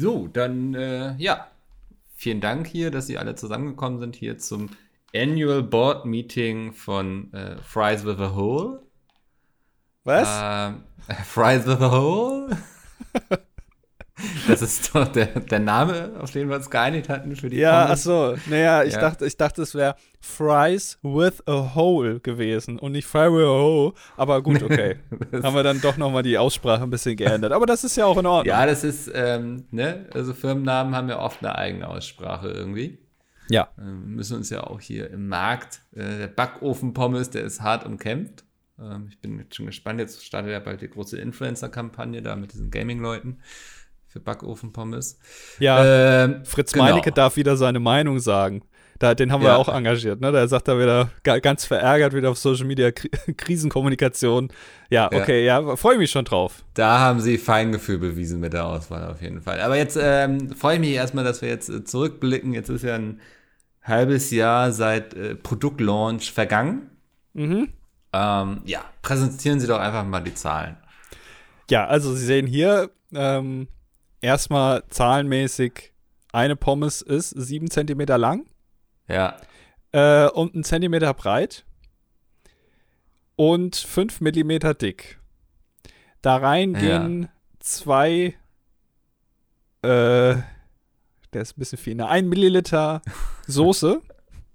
So, dann, äh, ja, vielen Dank hier, dass Sie alle zusammengekommen sind hier zum Annual Board Meeting von äh, Fries with a Hole. Was? Ähm, Fries with a Hole? Das ist doch der, der Name, auf den wir uns geeinigt hatten für die ja, ach so. Naja, ich Ja. dachte, ich dachte, es wäre Fries with a Hole gewesen und nicht Fry with a Hole. Aber gut, okay. Haben wir dann doch nochmal die Aussprache ein bisschen geändert. Aber das ist ja auch in Ordnung. Ja, das ist, ähm, ne, also Firmennamen haben ja oft eine eigene Aussprache irgendwie. Ja. Ähm, Wir müssen uns ja auch hier im Markt, äh, der Backofen-Pommes, der ist hart umkämpft. Ähm, ich bin jetzt schon gespannt, jetzt startet ja bald die große Influencer-Kampagne da mit diesen Gaming-Leuten für Backofen-Pommes. Ja, Ähm, Fritz genau. Meinecke darf wieder seine Meinung sagen. Da, den haben wir Ja. auch engagiert, ne? Der sagt da wieder ga- ganz verärgert wieder auf Social Media Kri Krisenkommunikation. Ja, Ja. okay, ja, freue ich mich schon drauf. Da haben sie Feingefühl bewiesen mit der Auswahl auf jeden Fall. Aber jetzt ähm, freue ich mich erstmal, dass wir jetzt äh, zurückblicken. Jetzt ist ja ein halbes Jahr seit äh, Produktlaunch vergangen. Mhm. Ähm, ja, präsentieren Sie doch einfach mal die Zahlen. Ja, also Sie sehen hier ähm, erstmal zahlenmäßig eine Pommes ist sieben Zentimeter lang Ja, äh, und ein Zentimeter breit und fünf Millimeter dick. Da rein Ja. gehen zwei, äh, der ist ein bisschen viel, ne? ein Milliliter Soße.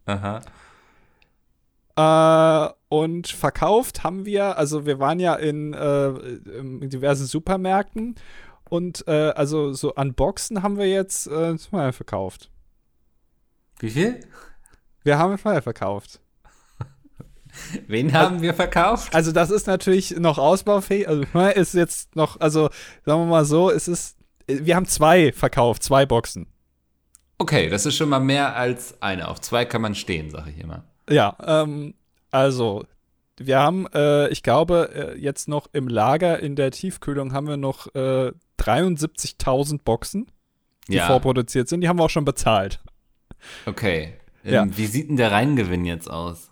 aha. Äh, und verkauft haben wir, also wir waren ja in, äh, in diversen Supermärkten und äh, also so an Boxen haben wir jetzt äh, zwei verkauft. Wie viel? Wir haben zwei verkauft. Wen haben wir verkauft? Also das ist natürlich noch ausbaufähig, also ne, ist jetzt noch, also sagen wir mal so, es ist, wir haben zwei verkauft, zwei Boxen. Okay, das ist schon mal mehr als eine. Auf zwei kann man stehen, sage ich immer. Ja, ähm, also wir haben, äh, ich glaube, äh, jetzt noch im Lager in der Tiefkühlung haben wir noch äh, 73.000 Boxen, die Ja, vorproduziert sind. Die haben wir auch schon bezahlt. okay. Ähm, Ja. Wie sieht denn der Reingewinn jetzt aus?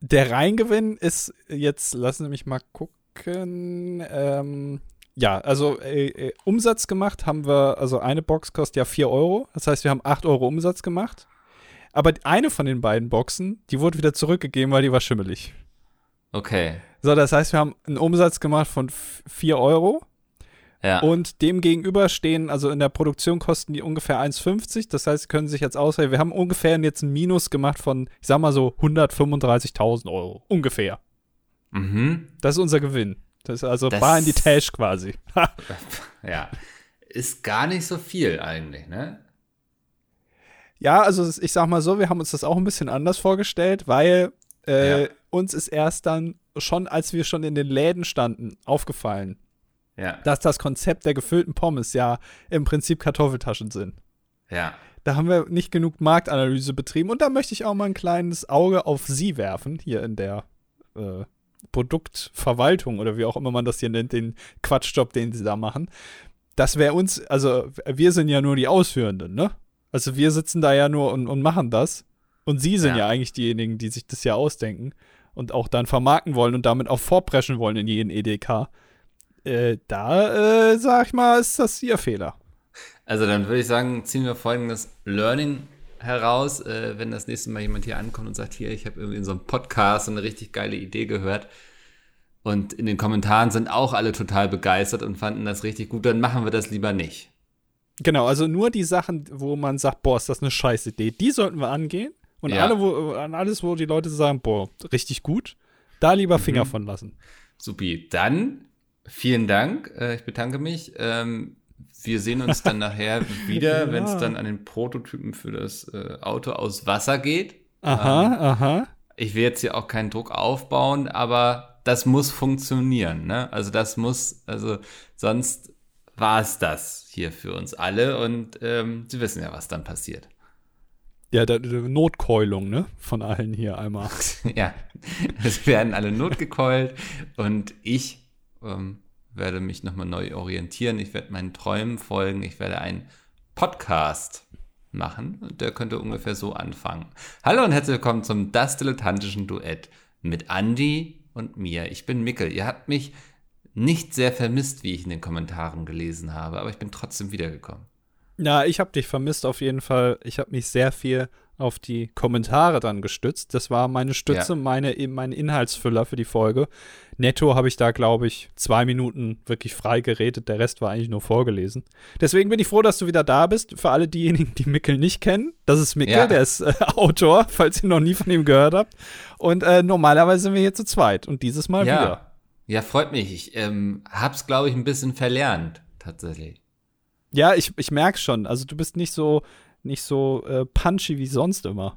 Der Reingewinn ist jetzt, lassen Sie mich mal gucken. Ähm, ja, also äh, äh, Umsatz gemacht haben wir, also eine Box kostet ja 4 Euro. Das heißt, wir haben 8 Euro Umsatz gemacht. Aber eine von den beiden Boxen, die wurde wieder zurückgegeben, weil die war schimmelig. Okay. So, das heißt, wir haben einen Umsatz gemacht von 4 Euro. Ja. Und dem gegenüber stehen, also in der Produktion kosten die ungefähr 1,50. Das heißt, Sie können sich jetzt ausrechnen, wir haben ungefähr jetzt ein Minus gemacht von, ich sag mal so, 135.000 Euro. Ungefähr. mhm. Das ist unser Gewinn. Das ist also Das- bar in die Tasche quasi. Ja. Ist gar nicht so viel eigentlich, ne? ja, also ich sag mal so, wir haben uns das auch ein bisschen anders vorgestellt, weil äh, Ja. uns ist erst dann schon, als wir schon in den Läden standen, aufgefallen, Ja. dass das Konzept der gefüllten Pommes ja im Prinzip Kartoffeltaschen sind. Ja. Da haben wir nicht genug Marktanalyse betrieben und da möchte ich auch mal ein kleines Auge auf Sie werfen, hier in der äh, Produktverwaltung oder wie auch immer man das hier nennt, den Quatschjob, den Sie da machen. Das wäre uns, also wir sind ja nur die Ausführenden, ne? Also wir sitzen da ja nur und, und machen das. Und Sie sind Ja. ja. eigentlich diejenigen, die sich das ja ausdenken und auch dann vermarkten wollen und damit auch vorpreschen wollen in jeden EDK. Äh, da, äh, sag ich mal, ist das Ihr Fehler. Also dann würde ich sagen, ziehen wir folgendes Learning heraus, äh, wenn das nächste Mal jemand hier ankommt und sagt, hier, ich habe irgendwie in so einem Podcast so eine richtig geile Idee gehört. Und in den Kommentaren sind auch alle total begeistert und fanden das richtig gut, dann machen wir das lieber nicht. Genau, also nur die Sachen, wo man sagt, boah, ist das eine scheiß Idee, die sollten wir angehen. Und Ja. alle, wo, an alles, wo die Leute sagen, boah, richtig gut, da lieber Finger Mhm. von lassen. Supi, dann vielen Dank, äh, ich bedanke mich. Ähm, wir sehen uns dann nachher wieder, Ja. wenn es dann an den Prototypen für das äh, Auto aus Wasser geht. Aha, Ähm, aha. ich will jetzt hier auch keinen Druck aufbauen, aber das muss funktionieren. Ne? Also das muss, also sonst war es das hier für uns alle und ähm, Sie wissen ja, was dann passiert. Ja, der Notkeulung, ne? Von allen hier einmal. ja, es werden alle notgekeult und ich ähm, werde mich nochmal neu orientieren. Ich werde meinen Träumen folgen. Ich werde einen Podcast machen und der könnte ungefähr so anfangen. Hallo und herzlich willkommen zum Das Dilettantischen Duett mit Andy und mir. Ich bin Mickel. Ihr habt mich nicht sehr vermisst, wie ich in den Kommentaren gelesen habe, aber ich bin trotzdem wiedergekommen. Ja, ich habe dich vermisst auf jeden Fall. Ich habe mich sehr viel auf die Kommentare dann gestützt. Das war meine Stütze, ja. meine, mein Inhaltsfüller für die Folge. Netto habe ich da, glaube ich, zwei Minuten wirklich frei geredet. Der Rest war eigentlich nur vorgelesen. Deswegen bin ich froh, dass du wieder da bist. Für alle diejenigen, die Mickel nicht kennen, das ist Mickel, ja. der ist äh, Autor, falls ihr noch nie von ihm gehört habt. Und äh, normalerweise sind wir hier zu zweit und dieses Mal ja. wieder. Ja, freut mich. Ich ähm, hab's, glaube ich, ein bisschen verlernt, tatsächlich. Ja, ich, ich merke schon. Also du bist nicht so, nicht so äh, punchy wie sonst immer.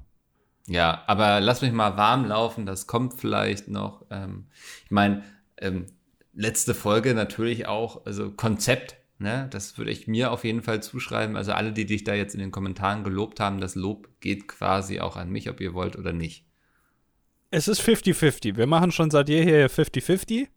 Ja, aber lass mich mal warm laufen, das kommt vielleicht noch. Ähm, ich meine, ähm, letzte Folge natürlich auch, also Konzept, ne, das würde ich mir auf jeden Fall zuschreiben. Also alle, die dich da jetzt in den Kommentaren gelobt haben, das Lob geht quasi auch an mich, ob ihr wollt oder nicht. Es ist 50-50. Wir machen schon seit jeher 50-50.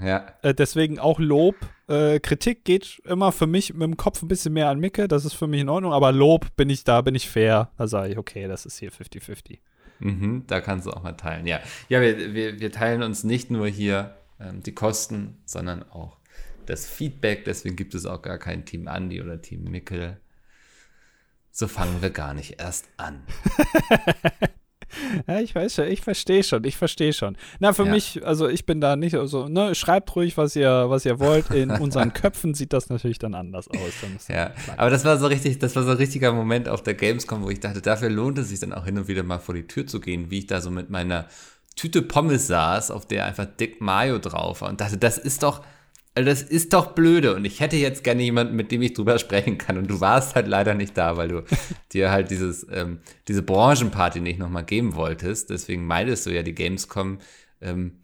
Ja. Äh, deswegen auch Lob. Äh, Kritik geht immer für mich mit dem Kopf ein bisschen mehr an Micke, das ist für mich in Ordnung, aber Lob bin ich da, bin ich fair. Da sage ich, okay, das ist hier 50-50. Mhm, da kannst du auch mal teilen, ja. Ja, wir, wir, wir teilen uns nicht nur hier ähm, die Kosten, sondern auch das Feedback. Deswegen gibt es auch gar kein Team Andy oder Team Mickel. So fangen wir gar nicht erst an. Ja, ich weiß schon, ich verstehe schon, ich verstehe schon. Na, für ja. mich, also ich bin da nicht so, also, ne, schreibt ruhig, was ihr, was ihr wollt. In unseren Köpfen sieht das natürlich dann anders aus. ja, aber das war so richtig, das war so ein richtiger Moment auf der Gamescom, wo ich dachte, dafür lohnt es sich dann auch hin und wieder mal vor die Tür zu gehen, wie ich da so mit meiner Tüte Pommes saß, auf der einfach dick Mayo drauf war und dachte, das ist doch, also das ist doch blöde und ich hätte jetzt gerne jemanden, mit dem ich drüber sprechen kann und du warst halt leider nicht da, weil du dir halt dieses, ähm, diese Branchenparty nicht nochmal geben wolltest. Deswegen meidest du ja die Gamescom, ähm,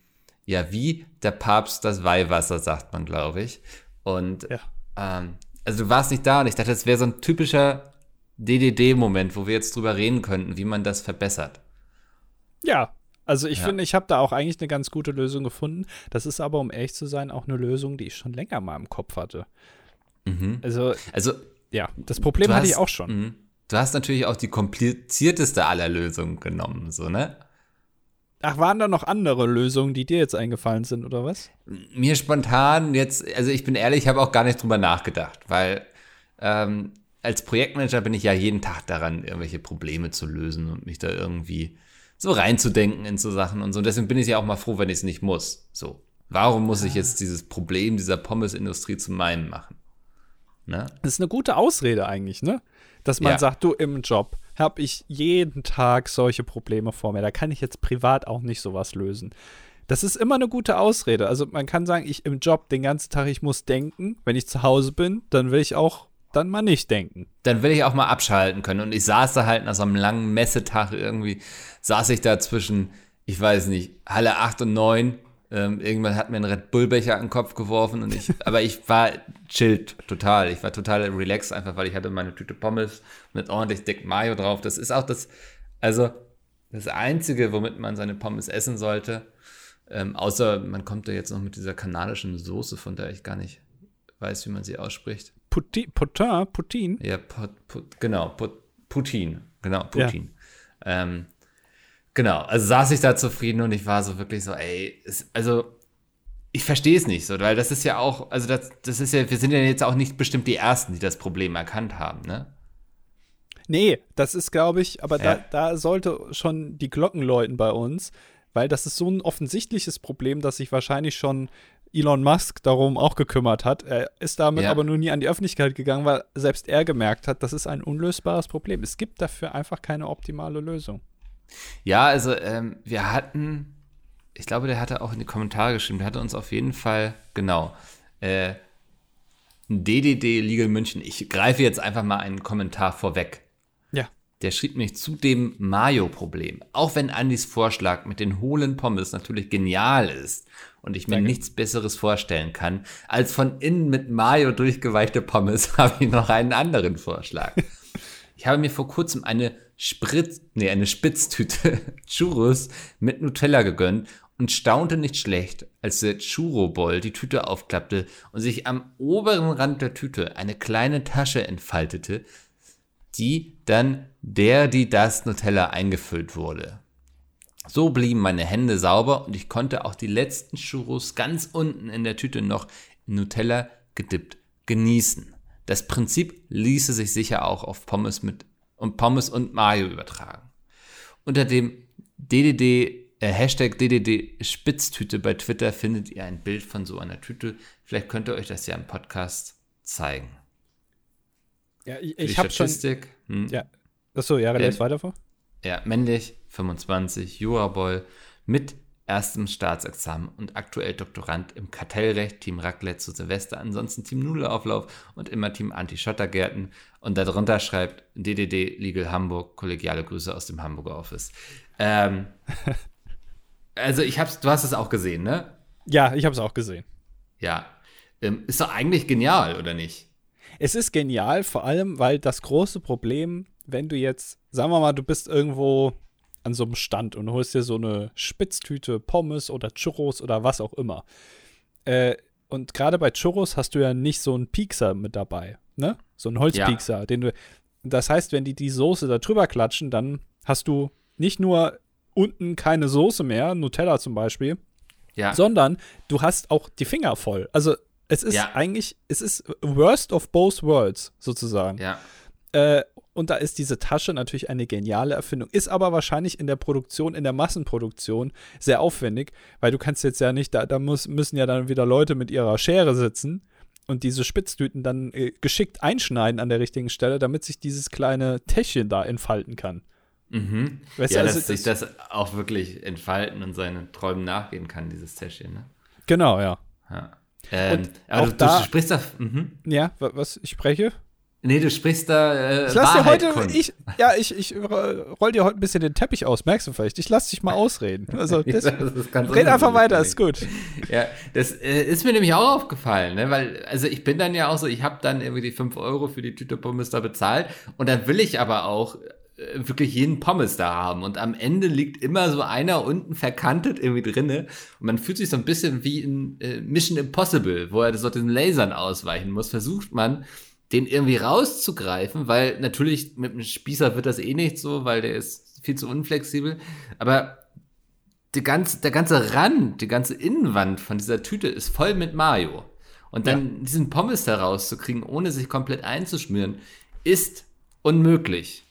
ja, wie der Papst das Weihwasser, sagt man, glaube ich. Und ja. ähm, also du warst nicht da und ich dachte, das wäre so ein typischer DDD-Moment, wo wir jetzt drüber reden könnten, wie man das verbessert. Ja, also ich ja. finde, ich habe da auch eigentlich eine ganz gute Lösung gefunden. Das ist aber, um ehrlich zu sein, auch eine Lösung, die ich schon länger mal im Kopf hatte. Mhm. Also, also, ja, das Problem hatte hast, ich auch schon. Mh. Du hast natürlich auch die komplizierteste aller Lösungen genommen, so, ne? Ach, waren da noch andere Lösungen, die dir jetzt eingefallen sind, oder was? Mir spontan jetzt, also ich bin ehrlich, ich habe auch gar nicht drüber nachgedacht, weil ähm, als Projektmanager bin ich ja jeden Tag daran, irgendwelche Probleme zu lösen und mich da irgendwie so reinzudenken in so Sachen und so. Und deswegen bin ich ja auch mal froh, wenn ich es nicht muss. So. Warum muss ich jetzt dieses Problem dieser Pommesindustrie zu meinem machen? Ne? Das ist eine gute Ausrede eigentlich, ne? Dass man ja. sagt, du im Job habe ich jeden Tag solche Probleme vor mir. Da kann ich jetzt privat auch nicht sowas lösen. Das ist immer eine gute Ausrede. Also man kann sagen, ich im Job den ganzen Tag, ich muss denken. Wenn ich zu Hause bin, dann will ich auch dann mal nicht denken. Dann will ich auch mal abschalten können. Und ich saß da halt nach so einem langen Messetag irgendwie, saß ich da zwischen, ich weiß nicht, Halle 8 und 9. Ähm, irgendwann hat mir ein Red Bull-Becher an den Kopf geworfen und ich, aber ich war chillt total. Ich war total relaxed, einfach weil ich hatte meine Tüte Pommes mit ordentlich dick Mayo drauf. Das ist auch das, also das Einzige, womit man seine Pommes essen sollte. Ähm, außer man kommt da jetzt noch mit dieser kanadischen Soße, von der ich gar nicht weiß, wie man sie ausspricht. Putin, Putin, Putin? Ja, Put, Put, genau, Put, Putin, genau, Putin. Ja. Ähm, genau, also saß ich da zufrieden und ich war so wirklich so, ey, es, also ich verstehe es nicht so, weil das ist ja auch, also das, das ist ja, wir sind ja jetzt auch nicht bestimmt die Ersten, die das Problem erkannt haben, ne? Nee, das ist, glaube ich, aber ja. da, da sollte schon die Glocken läuten bei uns, weil das ist so ein offensichtliches Problem, dass sich wahrscheinlich schon Elon Musk darum auch gekümmert hat. Er ist damit ja. aber nur nie an die Öffentlichkeit gegangen, weil selbst er gemerkt hat, das ist ein unlösbares Problem. Es gibt dafür einfach keine optimale Lösung. Ja, also ähm, wir hatten, ich glaube, der hatte auch in die Kommentare geschrieben, der hatte uns auf jeden Fall, genau, äh, DDD Legal München. Ich greife jetzt einfach mal einen Kommentar vorweg. Der schrieb mich zu dem Mayo-Problem. Auch wenn Andys Vorschlag mit den hohlen Pommes natürlich genial ist und ich mir Danke. nichts Besseres vorstellen kann, als von innen mit Mayo durchgeweichte Pommes, habe ich noch einen anderen Vorschlag. ich habe mir vor kurzem eine Spritz, nee, eine Spitztüte Churros mit Nutella gegönnt und staunte nicht schlecht, als der Churro-Boll die Tüte aufklappte und sich am oberen Rand der Tüte eine kleine Tasche entfaltete, die dann der, die das Nutella eingefüllt wurde. So blieben meine Hände sauber und ich konnte auch die letzten Churros ganz unten in der Tüte noch Nutella gedippt genießen. Das Prinzip ließe sich sicher auch auf Pommes mit und Pommes und Mayo übertragen. Unter dem DDD äh, Hashtag DDD Spitztüte bei Twitter findet ihr ein Bild von so einer Tüte. Vielleicht könnt ihr euch das ja im Podcast zeigen. Ja, ich, ich habe schon. Hm. Ja. Achso, ja, lese weiter vor. Ja, männlich, 25, Juraboy, mit erstem Staatsexamen und aktuell Doktorand im Kartellrecht, Team Raclette zu Silvester, ansonsten Team Nudelauflauf und immer Team Anti-Schottergärten. Und darunter schreibt DDD Legal Hamburg, kollegiale Grüße aus dem Hamburger Office. Ähm, also ich hab's, du hast es auch gesehen, ne? Ja, ich habe es auch gesehen. Ja. Ähm, ist doch eigentlich genial, oder nicht? Es ist genial, vor allem, weil das große Problem, wenn du jetzt, sagen wir mal, du bist irgendwo an so einem Stand und holst dir so eine Spitztüte Pommes oder Churros oder was auch immer. Äh, und gerade bei Churros hast du ja nicht so einen Piekser mit dabei, ne? So einen Holzpiekser, ja. den du. Das heißt, wenn die die Soße da drüber klatschen, dann hast du nicht nur unten keine Soße mehr, Nutella zum Beispiel, ja. sondern du hast auch die Finger voll. Also es ist ja. eigentlich, es ist worst of both worlds sozusagen. Ja. Äh, und da ist diese Tasche natürlich eine geniale Erfindung. Ist aber wahrscheinlich in der Produktion, in der Massenproduktion sehr aufwendig, weil du kannst jetzt ja nicht, da, da muss, müssen ja dann wieder Leute mit ihrer Schere sitzen und diese Spitztüten dann äh, geschickt einschneiden an der richtigen Stelle, damit sich dieses kleine Täschchen da entfalten kann. Mhm. Weißt ja, du, also, dass sich das auch wirklich entfalten und seinen Träumen nachgehen kann, dieses Täschchen, ne? Genau, ja. ja. Ähm, aber du, da, du, sprichst da. Mhm. Ja, was ich spreche? Nee, du sprichst da. Äh, ich lass dir heute, ich, ja, ich, ich roll dir heute ein bisschen den Teppich aus, merkst du vielleicht? Ich lass dich mal ausreden. Also, das, das red einfach weiter, ist gut. Ja, das äh, ist mir nämlich auch aufgefallen, ne? weil, also ich bin dann ja auch so, ich habe dann irgendwie die 5 Euro für die Tüte Pommes da bezahlt und dann will ich aber auch wirklich jeden Pommes da haben und am Ende liegt immer so einer unten verkantet irgendwie drinne und man fühlt sich so ein bisschen wie in äh, Mission Impossible, wo er so den Lasern ausweichen muss, versucht man den irgendwie rauszugreifen, weil natürlich mit dem Spießer wird das eh nicht so, weil der ist viel zu unflexibel. Aber die ganze, der ganze Rand, die ganze Innenwand von dieser Tüte ist voll mit Mayo. Und dann ja. diesen Pommes da rauszukriegen, ohne sich komplett einzuschmieren, ist unmöglich.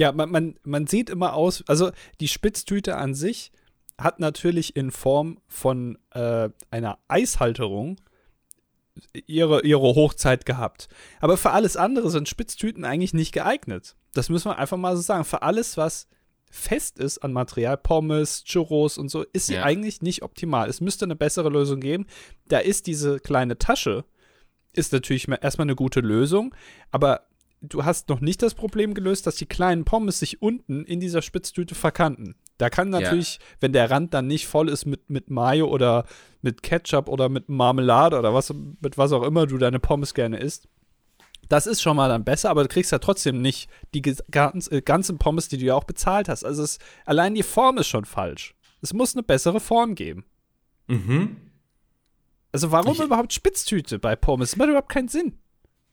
Ja, man, man, man sieht immer aus, also die Spitztüte an sich hat natürlich in Form von äh, einer Eishalterung ihre, ihre Hochzeit gehabt. Aber für alles andere sind Spitztüten eigentlich nicht geeignet. Das müssen wir einfach mal so sagen. Für alles, was fest ist an Material, Pommes, Churros und so, ist sie ja. eigentlich nicht optimal. Es müsste eine bessere Lösung geben. Da ist diese kleine Tasche, ist natürlich erstmal eine gute Lösung, aber du hast noch nicht das Problem gelöst, dass die kleinen Pommes sich unten in dieser Spitztüte verkanten. Da kann natürlich, ja. wenn der Rand dann nicht voll ist mit, mit Mayo oder mit Ketchup oder mit Marmelade oder was, mit was auch immer du deine Pommes gerne isst, das ist schon mal dann besser, aber du kriegst ja trotzdem nicht die ganzen, äh, ganzen Pommes, die du ja auch bezahlt hast. Also es, allein die Form ist schon falsch. Es muss eine bessere Form geben. Mhm. Also warum ich, überhaupt Spitztüte bei Pommes? Das macht überhaupt keinen Sinn.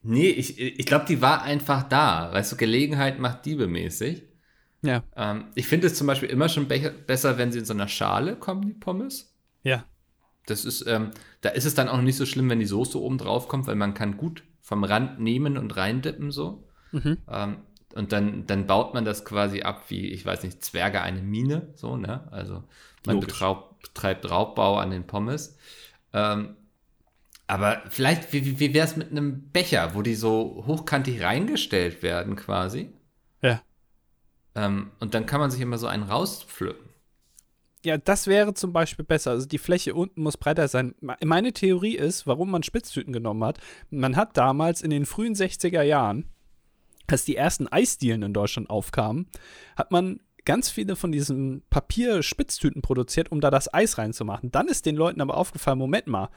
Nee, ich, ich glaube, die war einfach da. Weißt du, Gelegenheit macht Diebe mäßig. Ja. Ähm, ich finde es zum Beispiel immer schon be besser, wenn sie in so einer Schale kommen, die Pommes. Ja. Das ist, ähm, da ist es dann auch nicht so schlimm, wenn die Soße oben drauf kommt, weil man kann gut vom Rand nehmen und reindippen so. Mhm. Ähm, und dann, dann baut man das quasi ab wie, ich weiß nicht, Zwerge eine Mine, so, ne? Also man betreibt Raubbau an den Pommes. Ähm, aber vielleicht, wie, wie wäre es mit einem Becher, wo die so hochkantig reingestellt werden quasi? Ja. Ähm, und dann kann man sich immer so einen rauspflücken. Ja, das wäre zum Beispiel besser. Also die Fläche unten muss breiter sein. Meine Theorie ist, warum man Spitztüten genommen hat. Man hat damals in den frühen 60er Jahren, als die ersten Eisdielen in Deutschland aufkamen, hat man ganz viele von diesen Papierspitztüten produziert, um da das Eis reinzumachen. Dann ist den Leuten aber aufgefallen, Moment mal,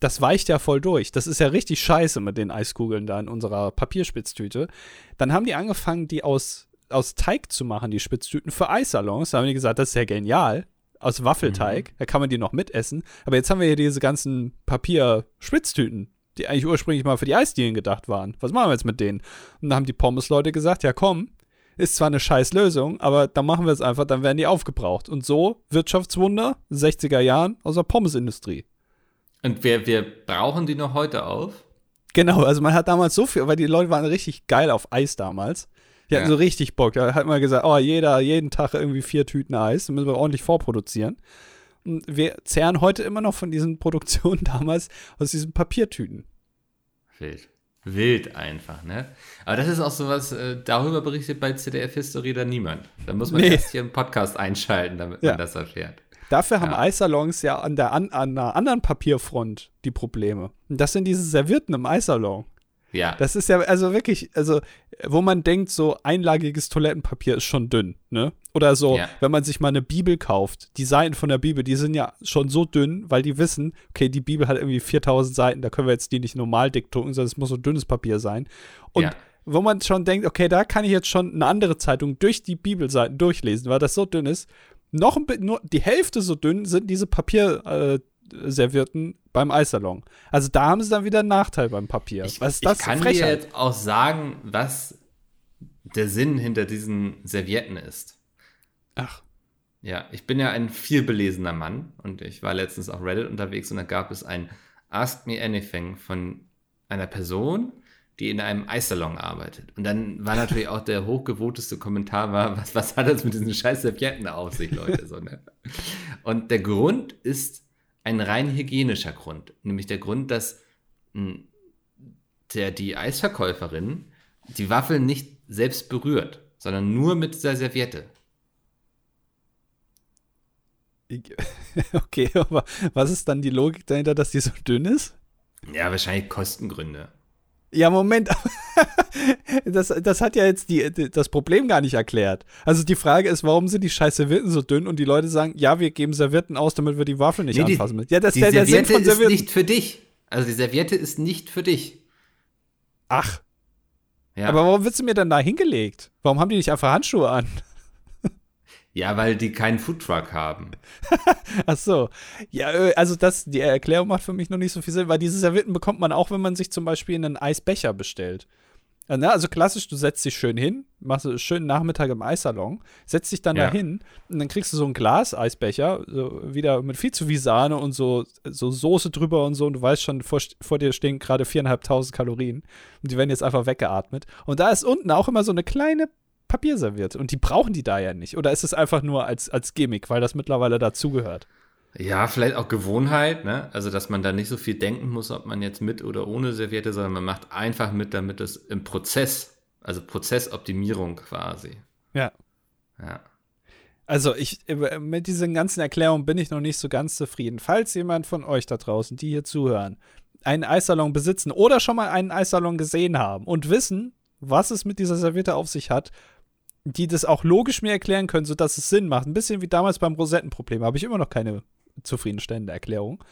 das weicht ja voll durch. Das ist ja richtig scheiße mit den Eiskugeln da in unserer Papierspitztüte. Dann haben die angefangen, die aus aus Teig zu machen, die Spitztüten für Eissalons. Da haben die gesagt, das ist ja genial. Aus Waffelteig, mhm. da kann man die noch mitessen. Aber jetzt haben wir hier diese ganzen Papier-Spitztüten, die eigentlich ursprünglich mal für die Eisdielen gedacht waren. Was machen wir jetzt mit denen? Und dann haben die Pommes-Leute gesagt, ja komm, ist zwar eine scheiß Lösung, aber dann machen wir es einfach, dann werden die aufgebraucht. Und so Wirtschaftswunder, 60er Jahren aus der Pommesindustrie. Und wir, wir brauchen die noch heute auf? Genau, also man hat damals so viel, weil die Leute waren richtig geil auf Eis damals. Die hatten Ja. so richtig Bock. Da hat man gesagt, oh, jeder, jeden Tag irgendwie vier Tüten Eis, dann müssen wir ordentlich vorproduzieren. Und wir zehren heute immer noch von diesen Produktionen damals aus diesen Papiertüten. Wild. Wild einfach, ne? Aber das ist auch sowas, äh, darüber berichtet bei CDF History dann niemand. Da muss man Nee. erst hier einen Podcast einschalten, damit Ja. man das erfährt. Dafür haben Ja. Eissalons ja an der an, an einer anderen Papierfront die Probleme. Und das sind diese Servierten im Eissalon. Ja. Das ist ja also wirklich, also wo man denkt, so einlagiges Toilettenpapier ist schon dünn, ne? Oder so, Ja. wenn man sich mal eine Bibel kauft, die Seiten von der Bibel, die sind ja schon so dünn, weil die wissen, okay, die Bibel hat irgendwie 4000 Seiten, da können wir jetzt die nicht normal dick drucken, sondern es muss so dünnes Papier sein. Und Ja. wo man schon denkt, okay, da kann ich jetzt schon eine andere Zeitung durch die Bibelseiten durchlesen, weil das so dünn ist. Noch ein bisschen, nur die Hälfte so dünn sind diese Papierservierten äh, beim Eissalon. Also da haben sie dann wieder einen Nachteil beim Papier. Ich, Was ist das ich kann für dir Frechheit? jetzt auch sagen, was der Sinn hinter diesen Servietten ist. Ach, Ja, ich bin ja ein vielbelesener Mann und ich war letztens auf Reddit unterwegs und da gab es ein Ask Me Anything von einer Person, die in einem Eissalon arbeitet. Und dann war natürlich auch der hochgevoteste Kommentar war, was, was hat das mit diesen scheiß Servietten auf sich, Leute? So, ne? Und der Grund ist ein rein hygienischer Grund. Nämlich der Grund, dass mh, der, die Eisverkäuferin die Waffel nicht selbst berührt, sondern nur mit dieser Serviette. okay, aber was ist dann die Logik dahinter, dass die so dünn ist? Ja, wahrscheinlich Kostengründe. Ja, Moment. Das, das hat ja jetzt die, das Problem gar nicht erklärt. Also die Frage ist, warum sind die scheiß Servietten so dünn und die Leute sagen, ja, wir geben Servietten aus, damit wir die Waffel nicht Nee, die- anfassen müssen. Ja, das die ist der, der Sinn Serviette von ist Servietten. nicht für dich. Also die Serviette ist nicht für dich. Ach, Ja, aber warum wird sie mir dann da hingelegt? Warum haben die nicht einfach Handschuhe an? Ja weil die keinen Foodtruck haben. Ach so. Ja, äh, also das, die Erklärung macht für mich noch nicht so viel Sinn, weil diese Servietten bekommt man auch, wenn man sich zum Beispiel einen Eisbecher bestellt. Ne, also klassisch, du setzt dich schön hin, machst einen schönen Nachmittag im Eissalon, setzt dich dann Ja. da hin und dann kriegst du so einen Glas-Eisbecher, so wieder mit viel zu viel Sahne und so, so Soße drüber und so und du weißt schon, vor, vor dir stehen gerade viereinhalbtausend Kalorien und die werden jetzt einfach weggeatmet. Und da ist unten auch immer so eine kleine Papierserviette und die brauchen die da ja nicht. Oder ist es einfach nur als, als Gimmick, weil das mittlerweile dazugehört? Ja, vielleicht auch Gewohnheit, ne? Also, dass man da nicht so viel denken muss, ob man jetzt mit oder ohne Serviette, sondern man macht einfach mit, damit es im Prozess, also Prozessoptimierung quasi. Ja. Ja. Also ich äh, mit diesen ganzen Erklärungen bin ich noch nicht so ganz zufrieden. Falls jemand von euch da draußen, die hier zuhören, einen Eissalon besitzen oder schon mal einen Eissalon gesehen haben und wissen, was es mit dieser Serviette auf sich hat, die das auch logisch mir erklären können, sodass es Sinn macht. Ein bisschen wie damals beim Rosettenproblem. Habe ich immer noch keine zufriedenstellende Erklärung.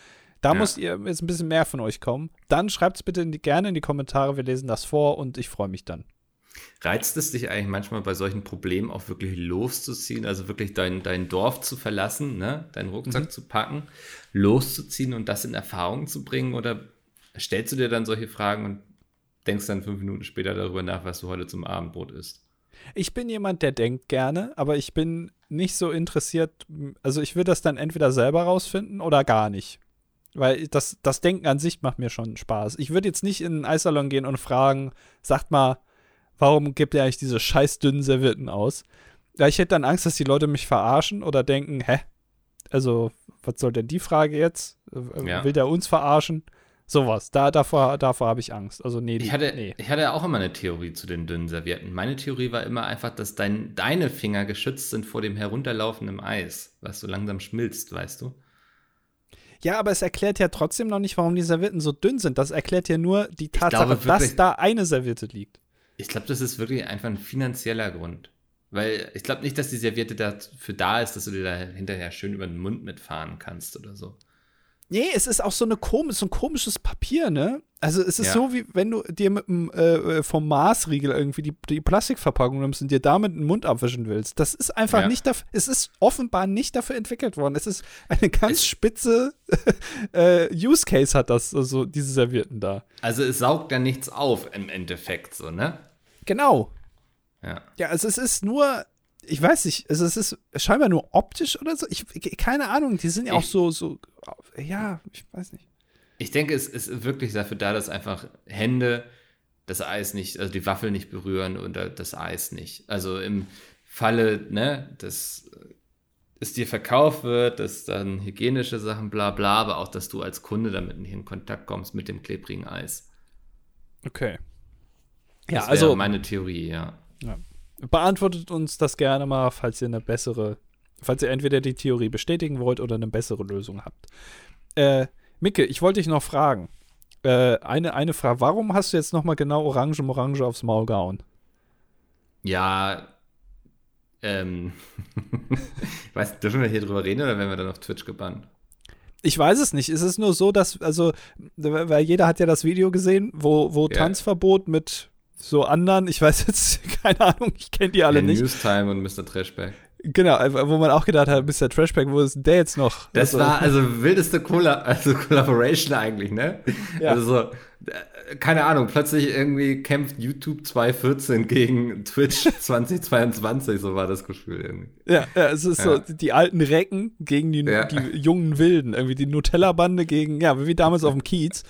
Da Ja. muss ihr jetzt ein bisschen mehr von euch kommen. Dann schreibt es bitte in die, gerne in die Kommentare. Wir lesen das vor und ich freue mich dann. Reizt es dich eigentlich manchmal bei solchen Problemen auch wirklich loszuziehen, also wirklich dein, dein Dorf zu verlassen, ne? deinen Rucksack Mhm. zu packen, loszuziehen und das in Erfahrung zu bringen? Oder stellst du dir dann solche Fragen und denkst dann fünf Minuten später darüber nach, was du heute zum Abendbrot isst? Ich bin jemand, der denkt gerne, aber ich bin nicht so interessiert. Also ich will das dann entweder selber rausfinden oder gar nicht. Weil das, das Denken an sich macht mir schon Spaß. Ich würde jetzt nicht in einen Eissalon gehen und fragen, sagt mal, warum gibt ihr eigentlich diese scheiß dünnen Servietten aus? Ja, ich hätte dann Angst, dass die Leute mich verarschen oder denken, hä? Also, was soll denn die Frage jetzt? Äh, Ja. Will der uns verarschen? Sowas. Da, davor davor habe ich Angst. Also, nee, die, Ich hatte, nee. ich hatte auch immer eine Theorie zu den dünnen Servietten. Meine Theorie war immer einfach, dass dein, deine Finger geschützt sind vor dem herunterlaufenden Eis, was so langsam schmilzt, weißt du? Ja, aber es erklärt ja trotzdem noch nicht, warum die Servietten so dünn sind. Das erklärt ja nur die Tatsache, glaube wirklich- dass da eine Serviette liegt. Ich glaube, das ist wirklich einfach ein finanzieller Grund. Weil ich glaube nicht, dass die Serviette dafür da ist, dass du dir da hinterher schön über den Mund mitfahren kannst oder so. Nee, es ist auch so, eine komisch, so ein komisches Papier, ne? Also es ist Ja. so, wie wenn du dir mit dem äh, vom Maßriegel irgendwie die, die Plastikverpackung nimmst und dir damit den Mund abwischen willst. Das ist einfach Ja. nicht dafür, es ist offenbar nicht dafür entwickelt worden. Es ist eine ganz Es- spitze äh, Use Case hat das, also diese Servietten da. Also es saugt ja nichts auf im Endeffekt so, ne? Genau. Ja. Ja, also es ist nur, ich weiß nicht, also es ist scheinbar nur optisch oder so. Ich, keine Ahnung, die sind ja auch Ich- so, so, ja, ich weiß nicht. Ich denke, es ist wirklich dafür da, dass einfach Hände das Eis nicht, also die Waffel nicht berühren oder das Eis nicht. Also im Falle, ne, dass es dir verkauft wird, dass dann hygienische Sachen, bla bla, aber auch, dass du als Kunde damit nicht in Kontakt kommst mit dem klebrigen Eis. Okay. Das Ja, also meine Theorie, ja. Beantwortet uns das gerne mal, falls ihr eine bessere, falls ihr entweder die Theorie bestätigen wollt oder eine bessere Lösung habt. Äh, Micke, ich wollte dich noch fragen. Äh, eine, eine Frage, warum hast du jetzt nochmal genau Orange Orange aufs Maul gehauen? Ja, ähm, ich weiß, dürfen wir hier drüber reden oder werden wir dann auf Twitch gebannt? Ich weiß es nicht. Es ist nur so, dass, also, weil jeder hat ja das Video gesehen, wo, wo Ja. Tanzverbot mit so anderen, ich weiß jetzt, keine Ahnung, ich kenne die alle Herr nicht. Newstime und Mr. Trashback. Genau, wo man auch gedacht hat, Mr. Trashback, wo ist der jetzt noch? Das Also, war also wildeste Colla also Collaboration eigentlich, ne? Ja. Also so, äh, keine Ahnung, plötzlich irgendwie kämpft YouTube 214 gegen Twitch 2022, so war das Gefühl irgendwie. Ja, ja, es ist Ja. so die alten Recken gegen die, Ja. die jungen Wilden, irgendwie die Nutella-Bande gegen, ja, wie damals auf dem Kiez.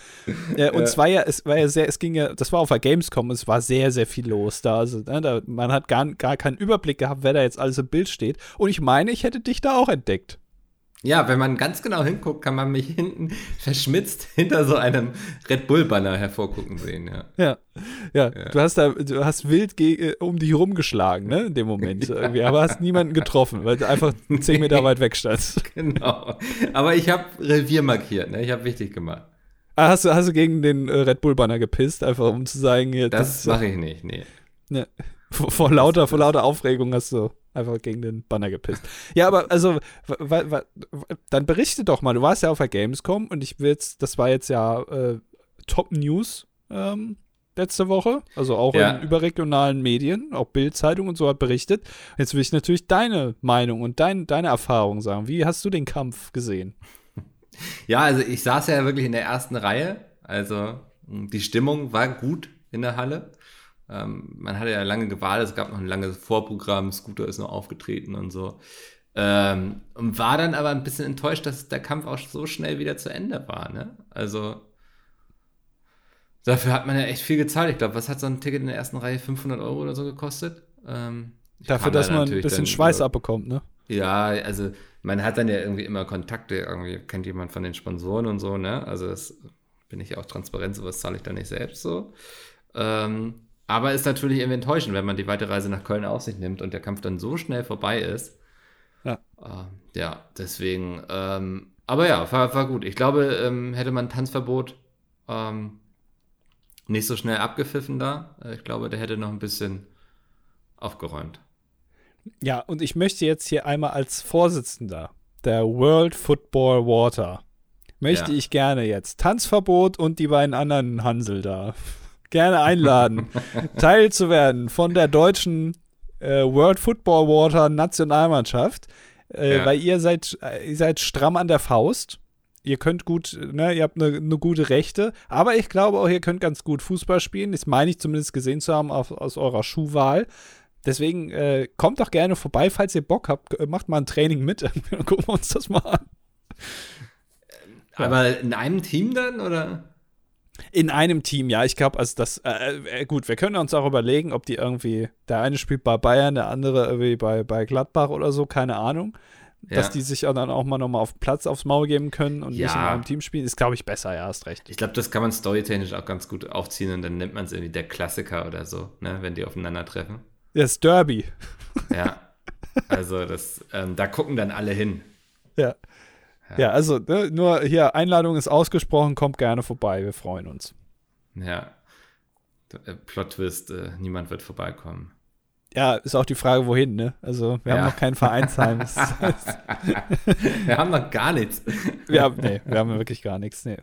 Äh, und Ja. es war ja, es war ja sehr, es ging ja, das war auf der Gamescom, es war sehr, sehr viel los da. Also, ne, da man hat gar, gar keinen Überblick gehabt, wer da jetzt alles im Bild steht. Und ich meine, ich hätte dich da auch entdeckt. Ja, wenn man ganz genau hinguckt, kann man mich hinten verschmitzt hinter so einem Red Bull-Banner hervorgucken sehen, ja. Ja, ja, Ja. du hast da, du hast wild äh, um dich rumgeschlagen, ne, in dem Moment. irgendwie, aber hast niemanden getroffen, weil du einfach zehn Meter weit weg standst. Genau. Aber ich habe Revier markiert, ne? Ich habe wichtig gemacht. Ah, hast, du, hast du gegen den äh, Red Bull-Banner gepisst, einfach um zu sagen, hier, Das ist- mache ich nicht, nee. Ne, vor, vor lauter, vor lauter Aufregung hast du einfach gegen den Banner gepisst. Ja, aber also, dann berichte doch mal. Du warst ja auf der Gamescom und ich will jetzt, das war jetzt ja äh, Top News ähm, letzte Woche, also auch Ja. in überregionalen Medien, auch Bild-Zeitung und so hat berichtet. Jetzt will ich natürlich deine Meinung und dein, deine Erfahrung sagen. Wie hast du den Kampf gesehen? Ja, also ich saß ja wirklich in der ersten Reihe. Also die Stimmung war gut in der Halle. Ähm, man hatte ja lange gewartet, es gab noch ein langes Vorprogramm, Scooter ist noch aufgetreten und so. Ähm, und war dann aber ein bisschen enttäuscht, dass der Kampf auch so schnell wieder zu Ende war. Ne? Also dafür hat man ja echt viel gezahlt. Ich glaube, was hat so ein Ticket in der ersten Reihe? 500 Euro oder so gekostet? Ähm, Dafür, dass da man ein bisschen Schweiß über- abbekommt, ne? ja, also man hat dann ja irgendwie immer Kontakte, irgendwie kennt jemand von den Sponsoren und so, ne? Also das bin ich ja auch transparent, sowas zahle ich dann nicht selbst so. Ähm, aber ist natürlich irgendwie enttäuschend, wenn man die weite Reise nach Köln auf sich nimmt und der Kampf dann so schnell vorbei ist. Ja. Ähm, ja, deswegen, ähm, aber ja, war, war gut. Ich glaube, ähm, hätte man Tanzverbot ähm, nicht so schnell abgepfiffen da. Äh, Ich glaube, der hätte noch ein bisschen aufgeräumt. Ja, und ich möchte jetzt hier einmal als Vorsitzender der World Football Water, möchte Ja. ich gerne jetzt Tanzverbot und die beiden anderen Hansel da gerne einladen, teilzuwerden von der deutschen äh, World Football Water Nationalmannschaft, äh, Ja. weil ihr seid, äh, ihr seid stramm an der Faust. Ihr könnt gut, ne, ihr habt eine ne gute Rechte, aber ich glaube auch, ihr könnt ganz gut Fußball spielen. Das meine ich zumindest gesehen zu haben auf, aus eurer Schuhwahl. Deswegen äh, kommt doch gerne vorbei, falls ihr Bock habt. Äh, Macht mal ein Training mit. Dann gucken wir uns das mal an. Ja. Aber in einem Team dann, oder? In einem Team, ja. Ich glaube, also das, äh, äh, gut, wir können uns auch überlegen, ob die irgendwie, der eine spielt bei Bayern, der andere irgendwie bei, bei Gladbach oder so, keine Ahnung. Dass Ja. die sich dann auch mal nochmal auf Platz aufs Maul geben können und nicht in Ja. einem Team spielen, ist, glaube ich, besser, ja, hast recht. Ich glaube, das kann man storytechnisch auch ganz gut aufziehen und dann nennt man es irgendwie der Klassiker oder so, ne, wenn die aufeinandertreffen. Das Derby. Ja. Also das, ähm, da gucken dann alle hin. Ja. Ja, also ne, nur hier, Einladung ist ausgesprochen, kommt gerne vorbei, wir freuen uns. Ja. Äh, Plot-Twist, äh, niemand wird vorbeikommen. Ja, ist auch die Frage, wohin, ne? Also, wir Ja. haben noch kein Vereinsheim. Wir haben noch gar nichts. wir haben, nee, wir haben wirklich gar nichts, nee.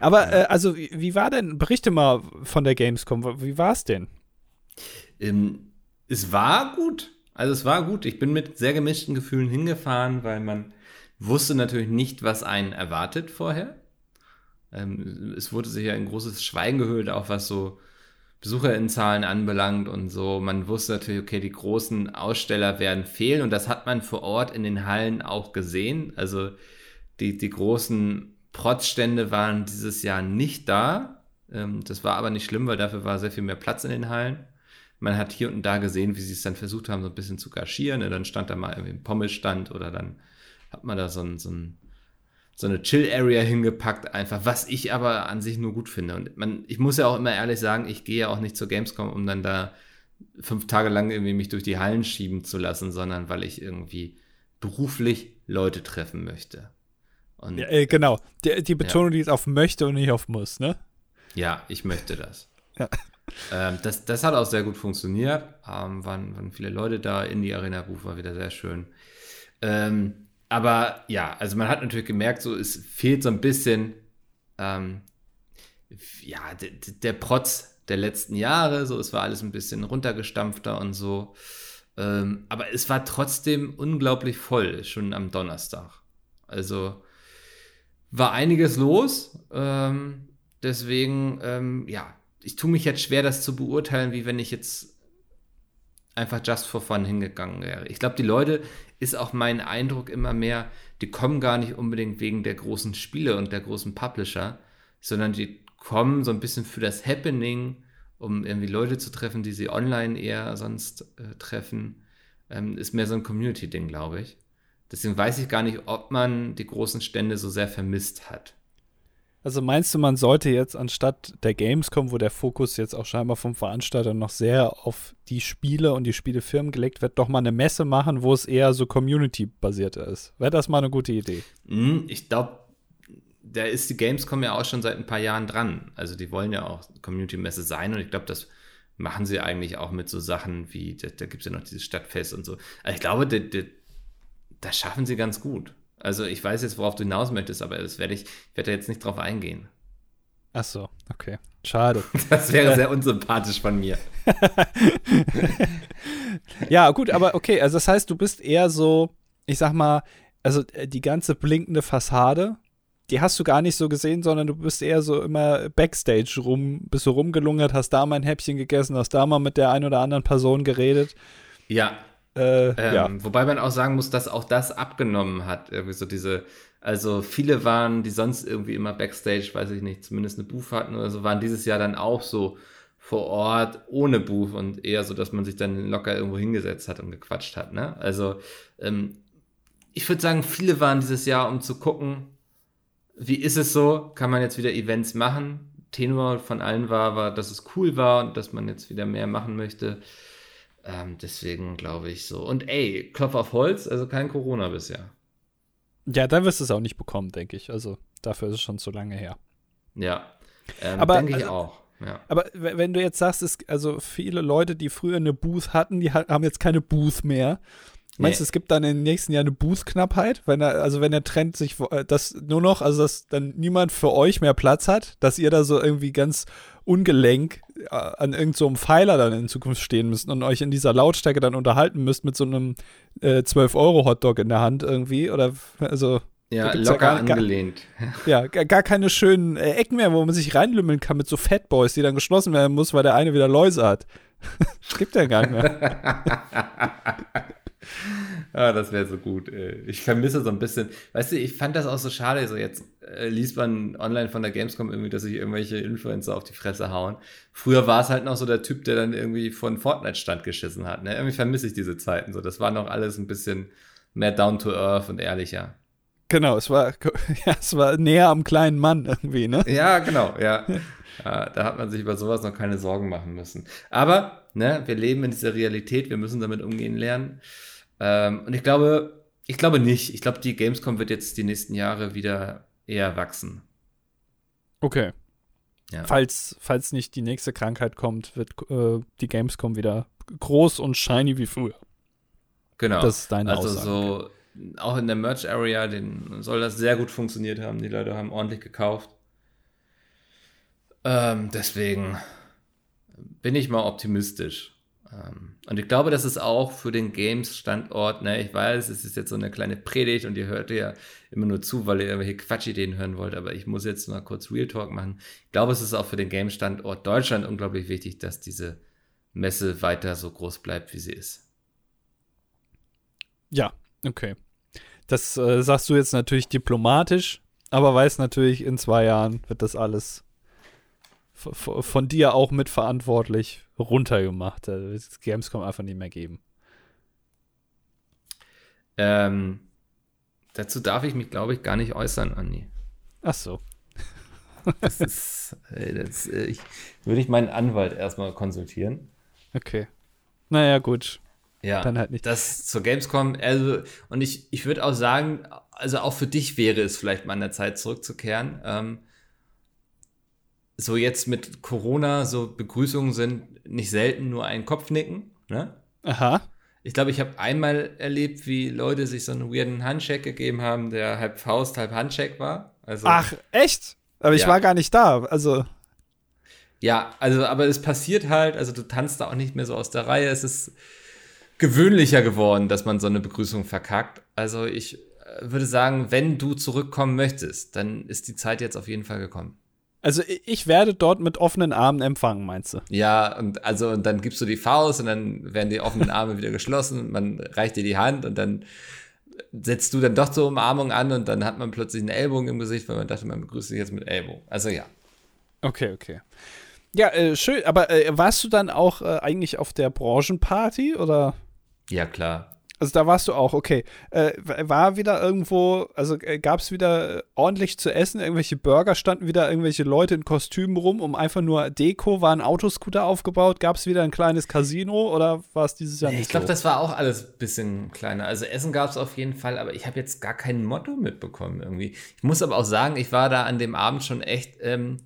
Aber, äh, also, wie, wie war denn, berichte mal von der Gamescom, wie war es denn? Ähm, es war gut. Also es war gut. Ich bin mit sehr gemischten Gefühlen hingefahren, weil man wusste natürlich nicht, was einen erwartet vorher. Ähm, es wurde sich ja ein großes Schweigen gehüllt, auch was so Besucherinnenzahlen anbelangt und so. Man wusste natürlich, okay, die großen Aussteller werden fehlen und das hat man vor Ort in den Hallen auch gesehen. Also die, die großen Protzstände waren dieses Jahr nicht da. Ähm, das war aber nicht schlimm, weil dafür war sehr viel mehr Platz in den Hallen. Man hat hier und da gesehen, wie sie es dann versucht haben, so ein bisschen zu kaschieren. Dann stand da mal irgendwie ein Pommelstand oder dann hat man da so ein, so ein so eine Chill-Area hingepackt, einfach, was ich aber an sich nur gut finde. Und man, ich muss ja auch immer ehrlich sagen, ich gehe ja auch nicht zur Gamescom, um dann da fünf Tage lang irgendwie mich durch die Hallen schieben zu lassen, sondern weil ich irgendwie beruflich Leute treffen möchte. Und, ja, äh, genau. Die, die Betonung, ja. die ist auf möchte und nicht auf muss, ne? Ja, ich möchte das. Ja. Ähm, das, das hat auch sehr gut funktioniert. Ähm, waren, waren viele Leute da. in die Arena Buch war wieder sehr schön. Ähm, aber ja, also man hat natürlich gemerkt, so es fehlt so ein bisschen, ähm, ja, der Protz der letzten Jahre, so es war alles ein bisschen runtergestampfter und so. Ähm, aber es war trotzdem unglaublich voll, schon am Donnerstag. Also war einiges los. Ähm, deswegen, ähm, ja, ich tue mich jetzt schwer, das zu beurteilen, wie wenn ich jetzt einfach just for fun hingegangen wäre. Ich glaube, die Leute, ist auch mein Eindruck immer mehr, die kommen gar nicht unbedingt wegen der großen Spiele und der großen Publisher, sondern die kommen so ein bisschen für das Happening, um irgendwie Leute zu treffen, die sie online eher sonst äh, treffen. Ähm, ist mehr so ein Community-Ding, glaube ich. Deswegen weiß ich gar nicht, ob man die großen Stände so sehr vermisst hat. Also meinst du, man sollte jetzt anstatt der Gamescom, wo der Fokus jetzt auch scheinbar vom Veranstalter noch sehr auf die Spiele und die Spielefirmen gelegt wird, doch mal eine Messe machen, wo es eher so Community-basiert ist? Wäre das mal eine gute Idee? Hm, ich glaube, da ist die Gamescom ja auch schon seit ein paar Jahren dran. Also die wollen ja auch Community-Messe sein und ich glaube, das machen sie eigentlich auch mit so Sachen wie, da, da gibt es ja noch dieses Stadtfest und so. Also ich glaube, das schaffen sie ganz gut. Also ich weiß jetzt, worauf du hinaus möchtest, aber das werde ich, ich werde jetzt nicht drauf eingehen. Ach so, okay. Schade. Das wäre sehr unsympathisch von mir. ja, gut, aber okay, also das heißt, du bist eher so, ich sag mal, also äh, die ganze blinkende Fassade, die hast du gar nicht so gesehen, sondern du bist eher so immer Backstage rum, bist so rumgelungert, hast da mal ein Häppchen gegessen, hast da mal mit der einen oder anderen Person geredet. Ja, äh, ähm, ja. Wobei man auch sagen muss, dass auch das abgenommen hat. Irgendwie so diese, also viele waren, die sonst irgendwie immer Backstage, weiß ich nicht, zumindest eine Booth hatten oder so, waren dieses Jahr dann auch so vor Ort ohne Booth und eher so, dass man sich dann locker irgendwo hingesetzt hat und gequatscht hat. Ne? Also ähm, ich würde sagen, viele waren dieses Jahr, um zu gucken, wie ist es so, kann man jetzt wieder Events machen. Tenor von allen war, war, dass es cool war und dass man jetzt wieder mehr machen möchte. Ähm, deswegen glaube ich so. Und ey, Klopf auf Holz, also kein Corona bisher. Ja, dann wirst du es auch nicht bekommen, denke ich. Also dafür ist es schon zu lange her. Ja, ähm, denke ich also, auch. Ja. Aber wenn du jetzt sagst, es, also viele Leute, die früher eine Booth hatten, die haben jetzt keine Booth mehr. Meinst du, nee. es gibt dann im nächsten Jahr eine Booth-Knappheit? Wenn er, also wenn der Trend sich, äh, das nur noch, also dass dann niemand für euch mehr Platz hat, dass ihr da so irgendwie ganz ungelenk an irgendeinem so Pfeiler dann in Zukunft stehen müsst und euch in dieser Lautstärke dann unterhalten müsst mit so einem äh, 12-Euro-Hotdog in der Hand irgendwie oder also ja, locker ja gar, angelehnt. ja, gar, gar keine schönen äh, Ecken mehr, wo man sich reinlümmeln kann mit so Fatboys, die dann geschlossen werden muss, weil der eine wieder Läuse hat. gibt ja gar nicht mehr. ah, das wäre so gut. Ey. Ich vermisse so ein bisschen. Weißt du, ich fand das auch so schade. So jetzt äh, liest man online von der Gamescom irgendwie, dass sich irgendwelche Influencer auf die Fresse hauen. Früher war es halt noch so der Typ, der dann irgendwie von Fortnite-Stand geschissen hat. Ne? Irgendwie vermisse ich diese Zeiten. So, das war noch alles ein bisschen mehr down to earth und ehrlicher. Genau, es war, ja, es war näher am kleinen Mann irgendwie, ne? Ja, genau, ja. ja. Da hat man sich über sowas noch keine Sorgen machen müssen. Aber, ne, wir leben in dieser Realität, wir müssen damit umgehen lernen. Ähm, und ich glaube, ich glaube nicht. Ich glaube, die Gamescom wird jetzt die nächsten Jahre wieder eher wachsen. Okay. Ja. Falls, falls nicht die nächste Krankheit kommt, wird äh, die Gamescom wieder groß und shiny wie früher. Genau. Das ist deine also Aussage. so auch in der Merch Area, den soll das sehr gut funktioniert haben. Die Leute haben ordentlich gekauft. Ähm, deswegen bin ich mal optimistisch. Ähm, und ich glaube, das ist auch für den Games-Standort, ne, ich weiß, es ist jetzt so eine kleine Predigt und ihr hört ja immer nur zu, weil ihr irgendwelche Quatschideen hören wollt, aber ich muss jetzt mal kurz Real Talk machen. Ich glaube, es ist auch für den Games-Standort Deutschland unglaublich wichtig, dass diese Messe weiter so groß bleibt, wie sie ist. Ja, okay. Das äh, sagst du jetzt natürlich diplomatisch, aber weiß natürlich, in zwei Jahren wird das alles von dir auch mitverantwortlich runtergemacht. Also das Gamescom einfach nicht mehr geben. Ähm, dazu darf ich mich, glaube ich, gar nicht äußern, Andi. Ach so. das ist, das, äh, ich, würde ich meinen Anwalt erstmal konsultieren. Okay. Naja, gut. Ja, dann halt nicht. Das zur Gamescom, also, und ich, ich würde auch sagen, also auch für dich wäre es vielleicht mal an der Zeit zurückzukehren. Ähm, so jetzt mit Corona, so Begrüßungen sind nicht selten nur ein Kopfnicken, ne? Aha. Ich glaube, ich habe einmal erlebt, wie Leute sich so einen weirden Handshake gegeben haben, der halb Faust, halb Handshake war. Also, Ach, echt? Aber ich ja. war gar nicht da, also. Ja, also, aber es passiert halt, also du tanzt da auch nicht mehr so aus der Reihe. Es ist gewöhnlicher geworden, dass man so eine Begrüßung verkackt. Also ich äh, würde sagen, wenn du zurückkommen möchtest, dann ist die Zeit jetzt auf jeden Fall gekommen. Also ich werde dort mit offenen Armen empfangen, meinst du? Ja, und also und dann gibst du die Faust und dann werden die offenen Arme wieder geschlossen man reicht dir die Hand und dann setzt du dann doch zur Umarmung an und dann hat man plötzlich einen Ellbogen im Gesicht, weil man dachte, man begrüßt sich jetzt mit Ellbogen. Also ja. Okay, okay. Ja, äh, schön, aber äh, warst du dann auch äh, eigentlich auf der Branchenparty oder? Ja, klar. Also da warst du auch, okay. Äh, war wieder irgendwo, also äh, gab es wieder ordentlich zu essen, irgendwelche Burger, standen wieder irgendwelche Leute in Kostümen rum, um einfach nur Deko, war ein Autoscooter aufgebaut, gab es wieder ein kleines Casino oder war es dieses Jahr nicht Ich glaube, so? das war auch alles ein bisschen kleiner. Also Essen gab es auf jeden Fall, aber ich habe jetzt gar kein Motto mitbekommen irgendwie. Ich muss aber auch sagen, ich war da an dem Abend schon echt ähm,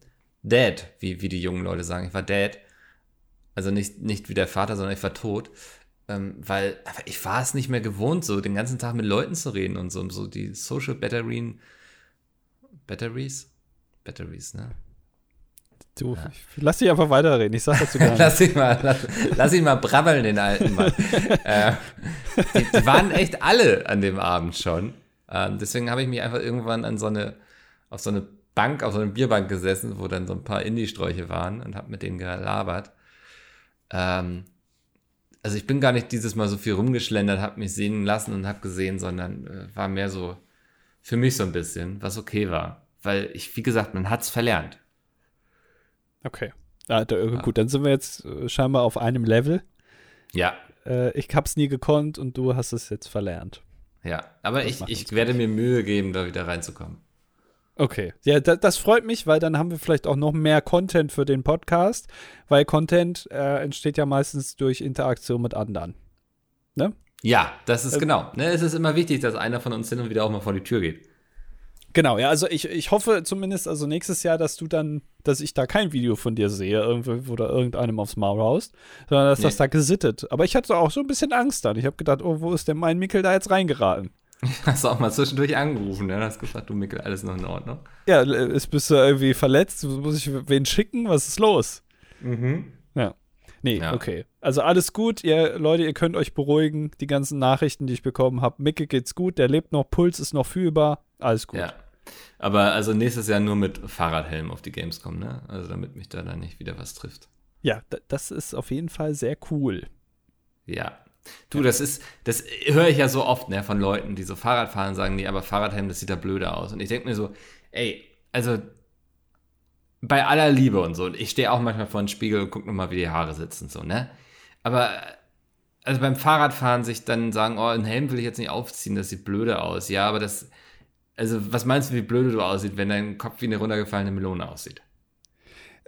dead, wie, wie die jungen Leute sagen. Ich war dead. Also nicht, nicht wie der Vater, sondern ich war tot. Ähm, weil ich war es nicht mehr gewohnt, so den ganzen Tag mit Leuten zu reden und so, so die Social Batterien. Batteries? Batteries, ne? Du, ja. lass dich einfach weiterreden. Ich sag dazu gar nicht. lass, ihn mal, lass, lass ihn mal brabbeln, den alten Mann. äh, die, die, waren echt alle an dem Abend schon. Ähm, deswegen habe ich mich einfach irgendwann an so eine, auf so eine Bank, auf so eine Bierbank gesessen, wo dann so ein paar Indie-Sträuche waren und habe mit denen gelabert. Ähm, also ich bin gar nicht dieses Mal so viel rumgeschlendert, habe mich sehen lassen und habe gesehen, sondern äh, war mehr so für mich so ein bisschen, was okay war. Weil ich, wie gesagt, man hat es verlernt. Okay. Ah, da, ja. Gut, dann sind wir jetzt äh, scheinbar auf einem Level. Ja. Äh, ich hab's nie gekonnt und du hast es jetzt verlernt. Ja, aber das ich, ich werde mir Mühe geben, da wieder reinzukommen. Okay. Ja, da, das freut mich, weil dann haben wir vielleicht auch noch mehr Content für den Podcast, weil Content äh, entsteht ja meistens durch Interaktion mit anderen. Ne? Ja, das ist ähm, genau. Ne, es ist immer wichtig, dass einer von uns hin und wieder auch mal vor die Tür geht. Genau, ja, also ich, ich hoffe zumindest, also nächstes Jahr, dass du dann, dass ich da kein Video von dir sehe, irgendwie, wo du irgendeinem aufs Maul haust, sondern dass nee. das da gesittet. Aber ich hatte auch so ein bisschen Angst dann. Ich habe gedacht, oh, wo ist denn mein Mickel da jetzt reingeraten? Hast du auch mal zwischendurch angerufen, ne? Hast gesagt, du Mickel, alles noch in Ordnung? Ja, ist bist du irgendwie verletzt? Muss ich wen schicken? Was ist los? Mhm. Ja. Nee, ja. okay. Also alles gut, ihr Leute, ihr könnt euch beruhigen. Die ganzen Nachrichten, die ich bekommen habe, Micke geht's gut, der lebt noch, Puls ist noch fühlbar, alles gut. Ja. Aber also nächstes Jahr nur mit Fahrradhelm auf die Gamescom, ne? Also damit mich da dann nicht wieder was trifft. Ja, das ist auf jeden Fall sehr cool. Ja, Du, das ist, das höre ich ja so oft, ne, von Leuten, die so Fahrrad fahren sagen, nee, aber Fahrradhelm, das sieht da blöder aus. Und ich denke mir so, ey, also bei aller Liebe und so, und ich stehe auch manchmal vor den Spiegel und gucke nochmal, wie die Haare sitzen, so, ne? Aber also beim Fahrradfahren sich dann sagen, oh, einen Helm will ich jetzt nicht aufziehen, das sieht blöde aus. Ja, aber das, also was meinst du, wie blöde du aussieht, wenn dein Kopf wie eine runtergefallene Melone aussieht?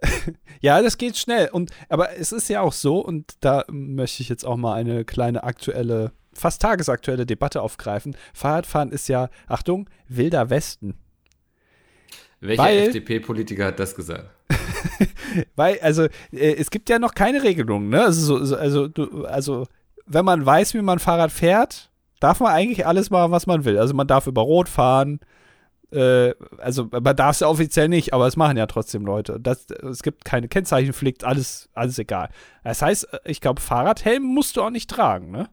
ja, das geht schnell. Und, aber es ist ja auch so, und da möchte ich jetzt auch mal eine kleine aktuelle, fast tagesaktuelle Debatte aufgreifen. Fahrradfahren ist ja, Achtung, wilder Westen. Welcher FDP-Politiker hat das gesagt? weil, also, äh, es gibt ja noch keine Regelung, ne? Also, so, also, du, also, wenn man weiß, wie man Fahrrad fährt, darf man eigentlich alles machen, was man will. Also, man darf über Rot fahren, äh, also man darf es ja offiziell nicht, aber es machen ja trotzdem Leute. Das, es gibt keine Kennzeichenpflicht, alles, alles egal. Das heißt, ich glaube, Fahrradhelm musst du auch nicht tragen, ne?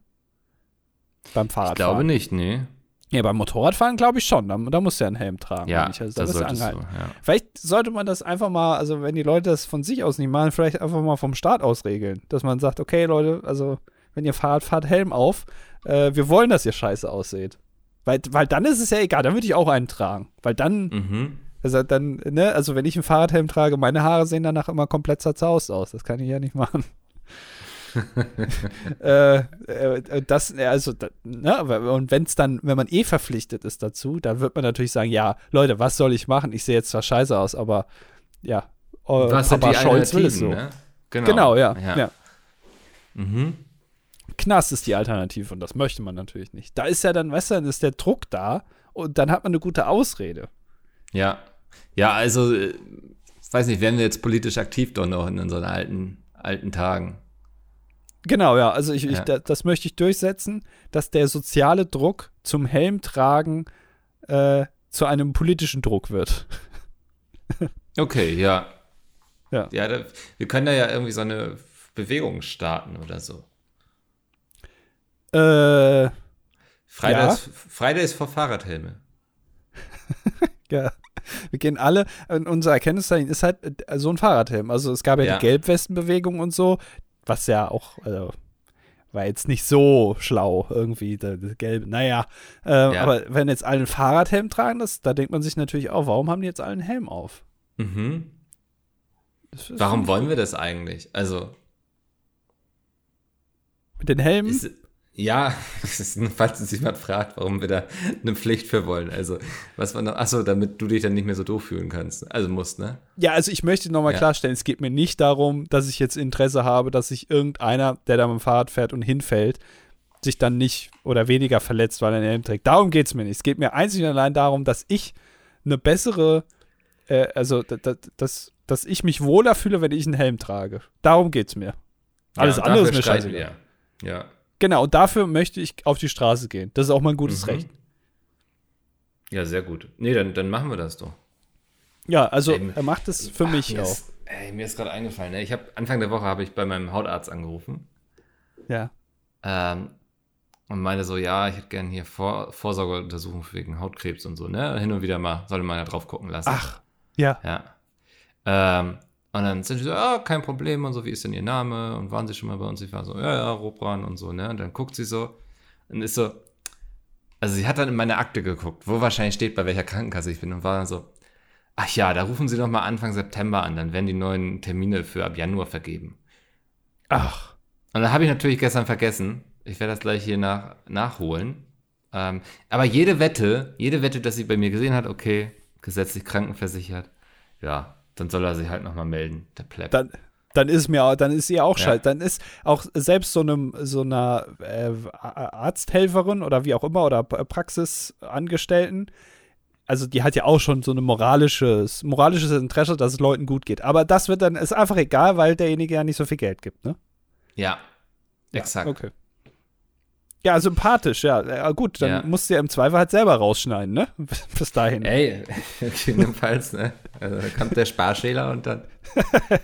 Beim Fahrradfahren. Ich glaube nicht, nee. Ja, beim Motorradfahren glaube ich schon. Da, da musst du ja einen Helm tragen. Ja, also, das sollte so, ja. Vielleicht sollte man das einfach mal, also wenn die Leute das von sich aus nicht machen, vielleicht einfach mal vom Staat aus regeln. Dass man sagt, okay, Leute, also wenn ihr Fahrrad fahrt, Helm auf. Äh, wir wollen, dass ihr scheiße aussieht. Weil, weil dann ist es ja egal, dann würde ich auch einen tragen. Weil dann, Mhm. also dann, ne, also wenn ich einen Fahrradhelm trage, meine Haare sehen danach immer komplett zerzaust aus. Das kann ich ja nicht machen. äh, äh, das, also, da, ne, und wenn es dann, wenn man eh verpflichtet ist dazu, dann wird man natürlich sagen, ja, Leute, was soll ich machen? Ich sehe jetzt zwar scheiße aus, aber ja, äh, Was sind Papa die Scholz will es so. Ne? Genau, ja, ja. ja. Mhm. Knast ist die Alternative und das möchte man natürlich nicht. Da ist ja dann, weißt du, dann ist der Druck da und dann hat man eine gute Ausrede. Ja. Ja, also, äh, ich weiß nicht, werden wir jetzt politisch aktiv doch noch in unseren alten, alten Tagen? Genau, ja. Also ich, ich Ja. da, das möchte ich durchsetzen, dass der soziale Druck zum Helmtragen äh, zu einem politischen Druck wird. Okay, ja. Ja. Ja, da, wir können da ja irgendwie so eine Bewegung starten oder so. Äh, Fridays, Fridays for Fahrradhelme. ja. Wir gehen alle, unser Erkenntniszeichen ist halt äh, so ein Fahrradhelm. Also es gab ja, Ja. die Gelbwestenbewegung und so, was ja auch, also, war jetzt nicht so schlau irgendwie, der Gelbe, naja. Äh, Ja. Aber wenn jetzt alle einen Fahrradhelm tragen, das, da denkt man sich natürlich auch, warum haben die jetzt alle einen Helm auf? Mhm. Das ist- Warum wollen wir das eigentlich? Also, Mit den Helmen? ist, ja, falls es jemand fragt, warum wir da eine Pflicht für wollen. Also, was war noch, achso, damit du dich dann nicht mehr so doof fühlen kannst. Also musst, ne? Ja, also ich möchte nochmal Ja. klarstellen, es geht mir nicht darum, dass ich jetzt Interesse habe, dass sich irgendeiner, der da mit dem Fahrrad fährt und hinfällt, sich dann nicht oder weniger verletzt, weil er einen Helm trägt. Darum geht es mir nicht. Es geht mir einzig und allein darum, dass ich eine bessere, äh, also da- da- dass, dass ich mich wohler fühle, wenn ich einen Helm trage. Darum geht es mir. Alles ja, andere ist mir scheißegal. wir. Ja. Genau, und dafür möchte ich auf die Straße gehen. Das ist auch mein gutes Mhm. Recht. Ja, sehr gut. Nee, dann, dann machen wir das doch. Ja, also Ey, er macht es für mich mir auch. Ist, ey, mir ist gerade eingefallen, ne? ich habe Anfang der Woche habe ich bei meinem Hautarzt angerufen Ja. ähm, und meinte so, ja, ich hätte gerne hier Vor Vorsorgeuntersuchung wegen Hautkrebs und so, ne? Hin und wieder mal, sollte man ja drauf gucken lassen. Ach, ja. Ja. Ähm, und dann sind sie so, ah, kein Problem und so, wie ist denn ihr Name? Und waren sie schon mal bei uns? Ich war so, ja, ja, Robran und so, ne? Und dann guckt sie so und ist so, also sie hat dann in meine Akte geguckt, wo wahrscheinlich steht, bei welcher Krankenkasse ich bin und war dann so, ach ja, da rufen sie doch mal Anfang September an, dann werden die neuen Termine für ab Januar vergeben. Ach. Und dann habe ich natürlich gestern vergessen. Ich werde das gleich hier nach, nachholen. Ähm, aber jede Wette, jede Wette, dass sie bei mir gesehen hat, okay, gesetzlich krankenversichert, ja, dann soll er sich halt nochmal melden, der Pleb. dann, dann ist mir, dann ist ihr auch Ja. scheiße. Dann ist auch selbst so einem so einer äh, Arzthelferin oder wie auch immer oder Praxisangestellten, also die hat ja auch schon so ein moralisches, moralisches Interesse, dass es Leuten gut geht. Aber das wird dann, ist einfach egal, weil derjenige ja nicht so viel Geld gibt, ne? ja, exakt. Okay. Ja, sympathisch, ja. ja gut, dann Ja. musst du ja im Zweifel halt selber rausschneiden, ne? Bis dahin. Ey, jedenfalls, ne? Also, da kommt der Sparschäler und dann.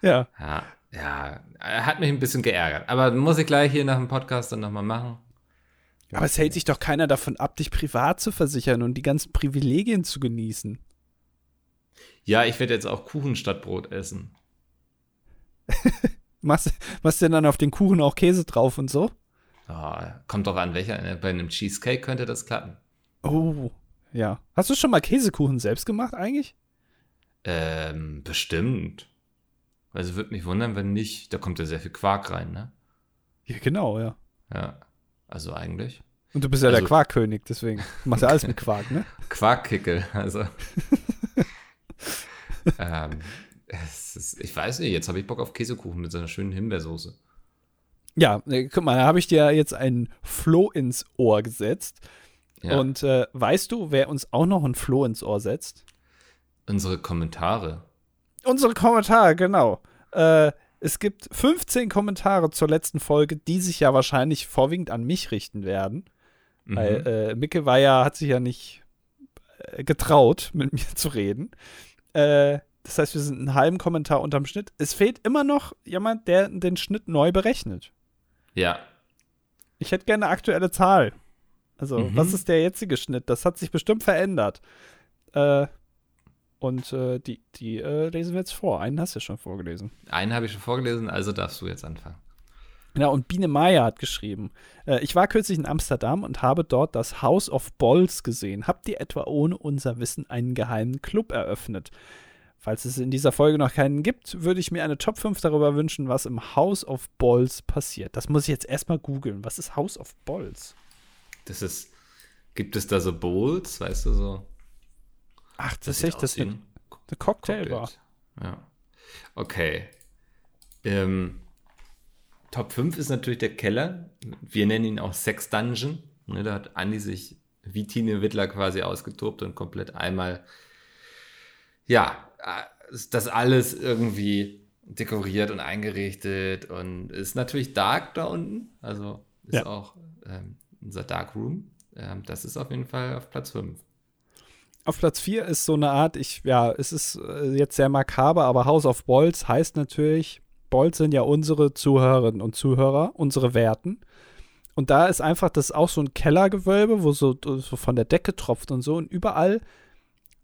Ja. Ja, ja, er hat mich ein bisschen geärgert. Aber muss ich gleich hier nach dem Podcast dann nochmal machen. Aber es hält sich doch keiner davon ab, dich privat zu versichern und die ganzen Privilegien zu genießen. Ja, ich werde jetzt auch Kuchen statt Brot essen. Machst, machst du denn dann auf den Kuchen auch Käse drauf und so? Ja, kommt doch an, welcher. ne? Bei einem Cheesecake könnte das klappen. Oh, ja. Hast du schon mal Käsekuchen selbst gemacht eigentlich? Ähm, bestimmt. Also würde mich wundern, wenn nicht. Da kommt ja sehr viel Quark rein, ne? Ja, genau, ja. Ja. Also eigentlich. Und du bist ja der Also- Quarkkönig, deswegen. Machst ja alles mit Quark, ne? Quarkkickel, also. ähm, ist, ich weiß nicht, jetzt habe ich Bock auf Käsekuchen mit so einer schönen Himbeersoße. Ja, äh, guck mal, da habe ich dir jetzt einen Floh ins Ohr gesetzt. Ja. Und äh, weißt du, wer uns auch noch ein Floh ins Ohr setzt? unsere Kommentare. Unsere Kommentare, genau. Äh, es gibt 15 Kommentare zur letzten Folge, die sich ja wahrscheinlich vorwiegend an mich richten werden. Mhm. Weil äh, Micke war ja, hat sich ja nicht äh, getraut, mit mir zu reden. Äh, das heißt, wir sind einen halben Kommentar unterm Schnitt. Es fehlt immer noch jemand, der den Schnitt neu berechnet. Ja. Ich hätte gerne eine aktuelle Zahl. Also, Mhm. was ist der jetzige Schnitt? Das hat sich bestimmt verändert. Äh, und äh, die, die äh, lesen wir jetzt vor. Einen hast du ja schon vorgelesen. Einen habe ich schon vorgelesen, also darfst du jetzt anfangen. Genau, und Biene Meier hat geschrieben: äh, Ich war kürzlich in Amsterdam und habe dort das House of Balls gesehen. Habt ihr etwa ohne unser Wissen einen geheimen Club eröffnet? Falls es in dieser Folge noch keinen gibt, würde ich mir eine Top 5 darüber wünschen, was im House of Balls passiert. Das muss ich jetzt erstmal googeln. Was ist House of Balls? Das ist, gibt es da so Bowls, weißt du, so? Ach, das ist sieht echt das ist eine, eine Cocktailbar. Ja. Okay. Ähm, Top 5 ist natürlich der Keller. Wir nennen ihn auch Sex Dungeon. Ne, da hat Andi sich wie Tine Wittler quasi ausgetobt und komplett einmal, ja, ist das alles irgendwie dekoriert und eingerichtet und ist natürlich dark da unten. Also ist Ja. auch ähm, unser Dark Room. Ähm, das ist auf jeden Fall auf Platz 5. Auf Platz 4 ist so eine Art, ich, ja, es ist äh, jetzt sehr makaber, aber House of Balls heißt natürlich, Balls sind ja unsere Zuhörerinnen und Zuhörer, unsere Werten. Und da ist einfach das auch so ein Kellergewölbe, wo so, so von der Decke tropft und so. Und überall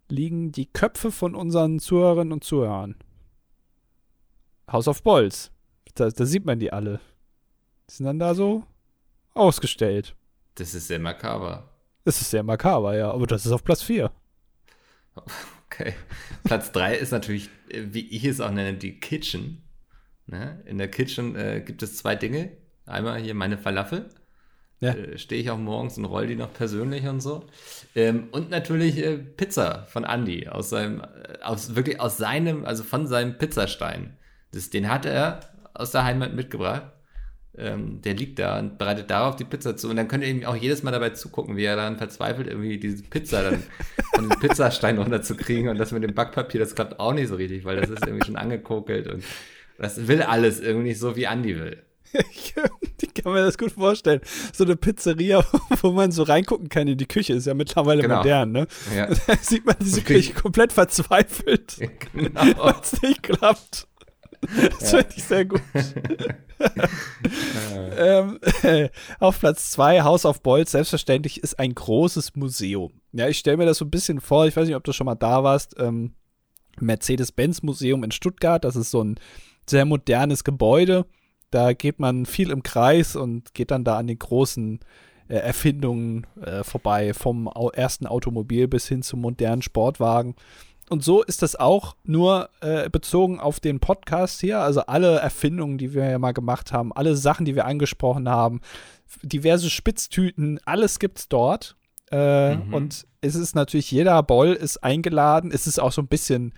liegen die Köpfe von unseren Zuhörerinnen und Zuhörern. House of Balls. Da, da sieht man die alle. Die sind dann da so ausgestellt. Das ist sehr makaber. Das ist sehr makaber, ja, aber das ist auf Platz 4. Okay. Platz 3 ist natürlich, äh, wie ich es auch nenne, die Kitchen. Ne? In der Kitchen äh, gibt es zwei Dinge. Einmal hier meine Falafel. Ja. Äh, Stehe ich auch morgens und roll die noch persönlich und so. Ähm, und natürlich äh, Pizza von Andy aus seinem, äh, aus wirklich aus seinem, also von seinem Pizzastein. Das, den hat er aus der Heimat mitgebracht. Ähm, der liegt da und bereitet darauf die Pizza zu. Und dann könnt ihr ihm auch jedes Mal dabei zugucken, wie er dann verzweifelt, irgendwie diese Pizza dann von dem Pizzastein runterzukriegen. Und das mit dem Backpapier, das klappt auch nicht so richtig, weil das ist irgendwie schon angekokelt und das will alles irgendwie nicht so, wie Andi will. Ich, kann mir das gut vorstellen. So eine Pizzeria, wo man so reingucken kann in die Küche, ist ja mittlerweile Genau. modern, ne? Ja, Da sieht man diese. Küche komplett verzweifelt, genau. weil es nicht klappt. Das Ja. finde ich sehr gut. ähm, auf Platz 2, House of Balls, selbstverständlich ist ein großes Museum. Ja, ich stelle mir das so ein bisschen vor, ich weiß nicht, ob du schon mal da warst, ähm, Mercedes-Benz-Museum in Stuttgart, das ist so ein sehr modernes Gebäude. Da geht man viel im Kreis und geht dann da an den großen äh, Erfindungen äh, vorbei, vom Au ersten Automobil bis hin zum modernen Sportwagen. Und so ist das auch nur äh, bezogen auf den Podcast hier. Also alle Erfindungen, die wir ja mal gemacht haben, alle Sachen, die wir angesprochen haben, diverse Spitztüten, alles gibt's dort. Äh, Mhm. Und es ist natürlich, jeder Boll ist eingeladen. Es ist auch so ein bisschen,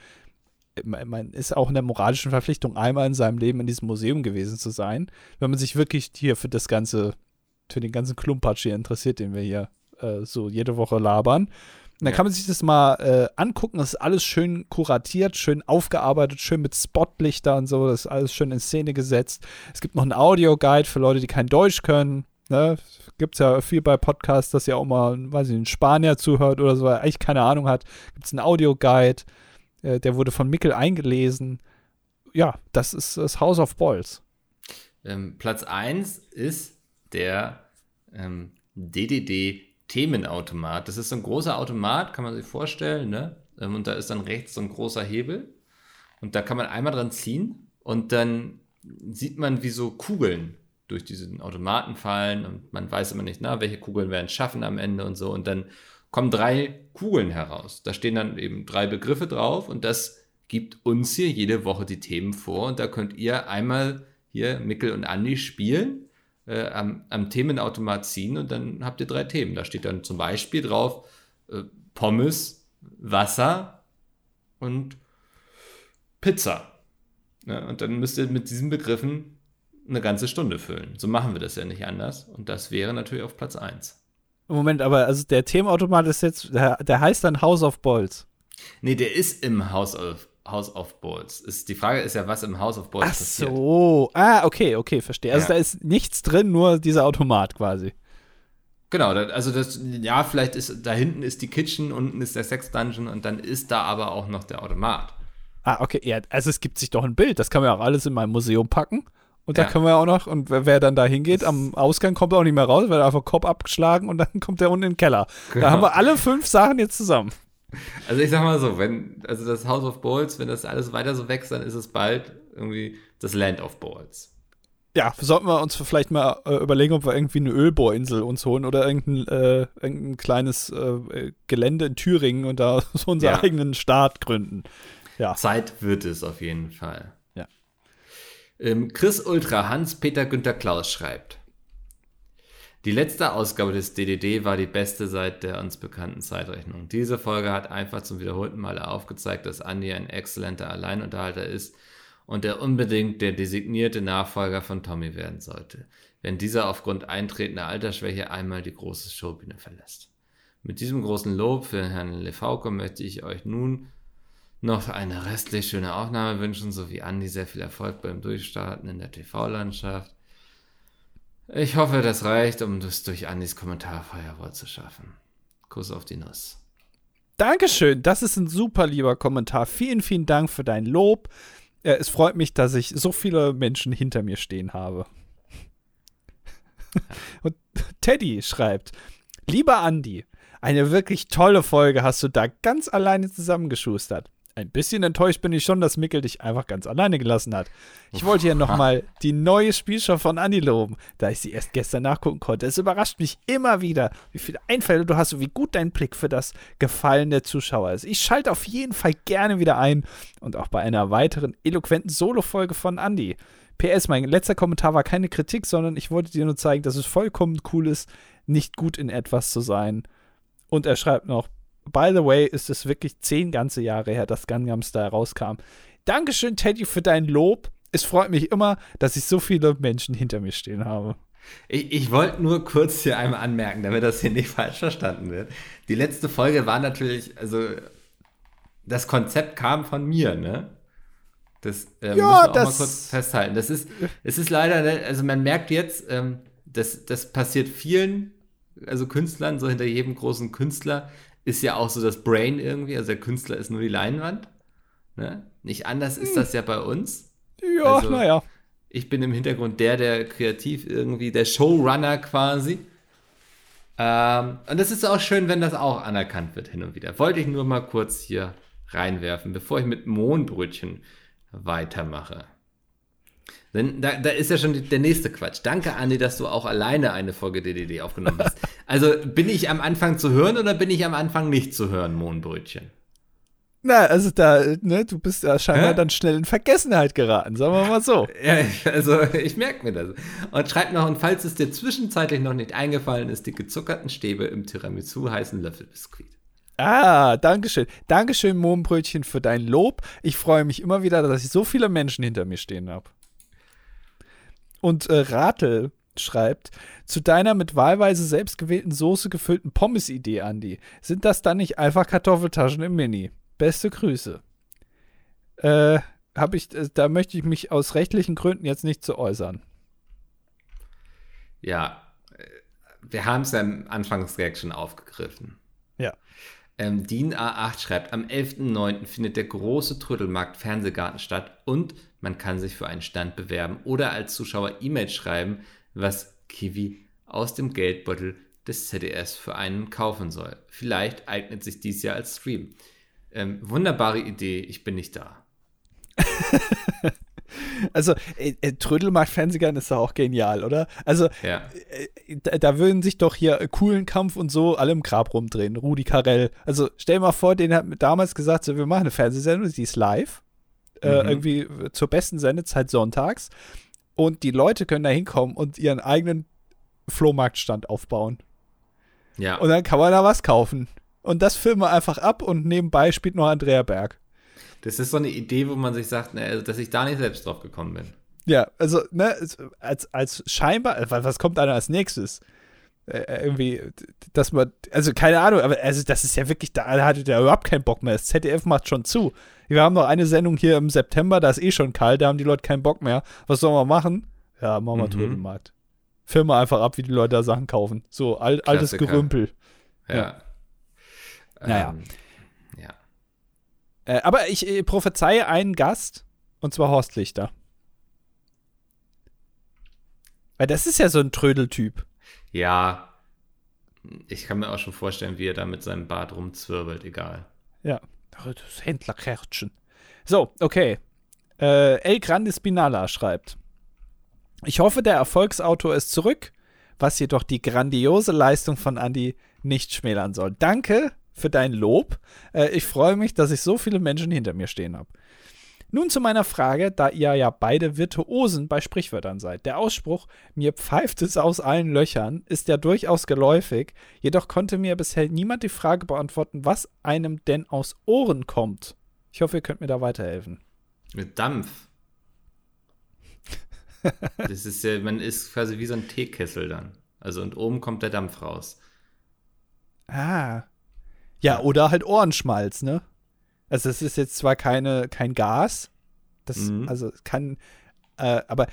man ist auch in der moralischen Verpflichtung, einmal in seinem Leben in diesem Museum gewesen zu sein, wenn man sich wirklich hier für das ganze, für den ganzen Klumpatsch hier interessiert, den wir hier äh, so jede Woche labern. Und dann kann man sich das mal äh, angucken. Das ist alles schön kuratiert, schön aufgearbeitet, schön mit Spotlichter und so. Das ist alles schön in Szene gesetzt. Es gibt noch einen Audioguide für Leute, die kein Deutsch können. Ne? Gibt es ja viel bei Podcasts, dass ja auch mal, weiß ich, ein Spanier zuhört oder so, weil er eigentlich keine Ahnung hat. Gibt es einen Audioguide. Äh, der wurde von Mickel eingelesen. Ja, das ist das House of Balls. Ähm, Platz 1 ist der ähm, DDD-Themenautomat. Das ist so ein großer Automat, kann man sich vorstellen, ne? Ähm, und da ist dann rechts so ein großer Hebel. Und da kann man einmal dran ziehen und dann sieht man, wie so Kugeln durch diesen Automaten fallen und man weiß immer nicht, na, welche Kugeln werden schaffen am Ende und so. Und dann kommen drei Kugeln heraus. Da stehen dann eben drei Begriffe drauf und das gibt uns hier jede Woche die Themen vor. Und da könnt ihr einmal hier Mickel und Andi spielen, äh, am, am Themenautomat ziehen und dann habt ihr drei Themen. Da steht dann zum Beispiel drauf äh, Pommes, Wasser und Pizza. Ja, und dann müsst ihr mit diesen Begriffen eine ganze Stunde füllen. So machen wir das ja nicht anders. Und das wäre natürlich auf Platz 1. Moment, aber also der Themenautomat ist jetzt, der, der heißt dann House of Balls. Nee, der ist im House of, House of Balls. Ist, die Frage ist ja, was im House of Balls Ach passiert. so. Ah, okay, okay, verstehe. Also Ja. da ist nichts drin, nur dieser Automat quasi. Genau, also das, ja, vielleicht ist da hinten ist die Kitchen, unten ist der Sex Dungeon und dann ist da aber auch noch der Automat. Ah, okay, ja, also es gibt sich doch ein Bild, das kann man ja auch alles in meinem Museum packen. Und da können wir auch noch, und wer, wer, dann da hingeht, am Ausgang kommt er auch nicht mehr raus, wird einfach Kopf abgeschlagen und dann kommt er unten in den Keller. Genau. Da haben wir alle fünf Sachen jetzt zusammen. Also ich sag mal so, wenn, also das House of Balls, wenn das alles weiter so wächst, dann ist es bald irgendwie das Land of Balls. Ja, sollten wir uns vielleicht mal äh, überlegen, ob wir irgendwie eine Ölbohrinsel uns holen oder irgendein, äh, irgendein kleines äh, Gelände in Thüringen und da so unseren ja. eigenen Staat gründen. Ja. Zeit wird es auf jeden Fall. Ähm, Chris Ultra Hans-Peter Günther Klaus schreibt. Die letzte Ausgabe des DDD war die beste seit der uns bekannten Zeitrechnung. Diese Folge hat einfach zum wiederholten Mal aufgezeigt, dass Andy ein exzellenter Alleinunterhalter ist und er unbedingt der designierte Nachfolger von Tommy werden sollte, wenn dieser aufgrund eintretender Altersschwäche einmal die große Showbühne verlässt. Mit diesem großen Lob für Herrn Lefauke möchte ich euch nun noch eine restlich schöne Aufnahme wünschen, sowie Andi sehr viel Erfolg beim Durchstarten in der TV-Landschaft. Ich hoffe, das reicht, um das durch Andis Kommentarfeuerwort zu schaffen. Kuss auf die Nuss. Dankeschön, das ist ein super lieber Kommentar. Vielen, vielen Dank für dein Lob. Äh, es freut mich, dass ich so viele Menschen hinter mir stehen habe. Und Teddy schreibt: Lieber Andi, eine wirklich tolle Folge hast du da ganz alleine zusammengeschustert. Ein bisschen enttäuscht bin ich schon, dass Mickel dich einfach ganz alleine gelassen hat. Ich wollte ja nochmal die neue Spielschau von Anni loben, da ich sie erst gestern nachgucken konnte. Es überrascht mich immer wieder, wie viele Einfälle du hast und wie gut dein Blick für das Gefallen der Zuschauer ist. Ich schalte auf jeden Fall gerne wieder ein und auch bei einer weiteren eloquenten Solo-Folge von Andy. PS, mein letzter Kommentar war keine Kritik, sondern ich wollte dir nur zeigen, dass es vollkommen cool ist, nicht gut in etwas zu sein. Und er schreibt noch, by the way, ist es wirklich zehn ganze Jahre her, dass Gangnam Style rauskam. Dankeschön, Teddy, für dein Lob. Es freut mich immer, dass ich so viele Menschen hinter mir stehen habe. Ich, ich wollte nur kurz hier einmal anmerken, damit das hier nicht falsch verstanden wird. Die letzte Folge war natürlich, also das Konzept kam von mir, ne? Das äh, ja, müssen wir auch das mal kurz festhalten. Das ist, es ist leider, ne, also man merkt jetzt, ähm, das, das passiert vielen, also Künstlern, so hinter jedem großen Künstler ist ja auch so das Brain irgendwie, also der Künstler ist nur die Leinwand. Ne? Nicht anders ist hm. das ja bei uns. Ja, also, naja. Ich bin im Hintergrund der, der kreativ irgendwie, der Showrunner quasi. Ähm, und das ist auch schön, wenn das auch anerkannt wird hin und wieder. Wollte ich nur mal kurz hier reinwerfen, bevor ich mit Mohnbrötchen weitermache. Denn da, da ist ja schon der nächste Quatsch. Danke, Andi, dass du auch alleine eine Folge DDD aufgenommen hast. Also bin ich am Anfang zu hören oder bin ich am Anfang nicht zu hören, Mohnbrötchen? Na, also da, ne, du bist ja scheinbar Hä? dann schnell in Vergessenheit geraten, sagen wir mal so. Ja, also ich merke mir das. Und schreib noch, und falls es dir zwischenzeitlich noch nicht eingefallen ist, die gezuckerten Stäbe im Tiramisu heißen Löffelbiskuit. Ah, Dankeschön. Dankeschön, Mohnbrötchen, für dein Lob. Ich freue mich immer wieder, dass ich so viele Menschen hinter mir stehen habe. Und äh, Ratel schreibt, zu deiner mit wahlweise selbstgewählten Soße gefüllten Pommes-Idee, Andi. Sind das dann nicht einfach Kartoffeltaschen im Mini? Beste Grüße. Äh, hab ich, äh, da möchte ich mich aus rechtlichen Gründen jetzt nicht zu äußern. Ja, äh, wir haben es ja im schon aufgegriffen. Ja. Ähm, DIN A8 schreibt, am 11.09. findet der große Trödelmarkt Fernsehgarten statt und man kann sich für einen Stand bewerben oder als Zuschauer E-Mail schreiben, was Kiwi aus dem Geldbeutel des ZDS für einen kaufen soll. Vielleicht eignet sich dies ja als Stream. Ähm, wunderbare Idee, ich bin nicht da. also, äh, äh, Trödelmarkt Fernsehgarten ist doch auch genial, oder? Also, ja. äh, da, da, würden sich doch hier äh, coolen Kampf und so alle im Grab rumdrehen. Rudi Carell. Also, stell dir mal vor, den hat damals gesagt, so, wir machen eine Fernsehsendung, die ist live. Äh, mhm. irgendwie zur besten Sendezeit sonntags. Und die Leute können da hinkommen und ihren eigenen Flohmarktstand aufbauen. Ja. Und dann kann man da was kaufen. Und das filmen wir einfach ab und nebenbei spielt noch Andrea Berg. Das ist so eine Idee, wo man sich sagt, ne, also, dass ich da nicht selbst drauf gekommen bin. Ja, also, ne, als, als scheinbar, äh, was kommt dann als nächstes? Äh, äh, irgendwie, dass man, also keine Ahnung, aber also das ist ja wirklich, da hattet ihr überhaupt keinen Bock mehr. Das ZDF macht schon zu. Wir haben noch eine Sendung hier im September, da ist eh schon kalt, da haben die Leute keinen Bock mehr. Was sollen wir machen? Ja, machen wir mhm. Trödelmarkt. filme einfach ab, wie die Leute da Sachen kaufen. So al altes. Gerümpel. Ja. Naja. Ähm, ja. Äh, aber ich äh, prophezeie einen Gast, und zwar Horst Lichter. Weil das ist ja so ein Trödeltyp. Ja. Ich kann mir auch schon vorstellen, wie er da mit seinem Bart rumzwirbelt, egal. Ja. Das Händlerkärtchen. So, okay. Äh, El Grande Spinala schreibt. Ich hoffe, der Erfolgsautor ist zurück, was jedoch die grandiose Leistung von Andy nicht schmälern soll. Danke für dein Lob. Äh, ich freue mich, dass ich so viele Menschen hinter mir stehen habe. Nun zu meiner Frage, da ihr ja beide Virtuosen bei Sprichwörtern seid. Der Ausspruch, mir pfeift es aus allen Löchern, ist ja durchaus geläufig, jedoch konnte mir bisher niemand die Frage beantworten, was einem denn aus Ohren kommt. Ich hoffe, ihr könnt mir da weiterhelfen. Mit Dampf. Das ist ja, man ist quasi wie so ein Teekessel dann. Also und oben kommt der Dampf raus. Ah. Ja, oder halt Ohrenschmalz, ne? Also es ist jetzt zwar keine, kein Gas, das, Mhm. also kann, äh, aber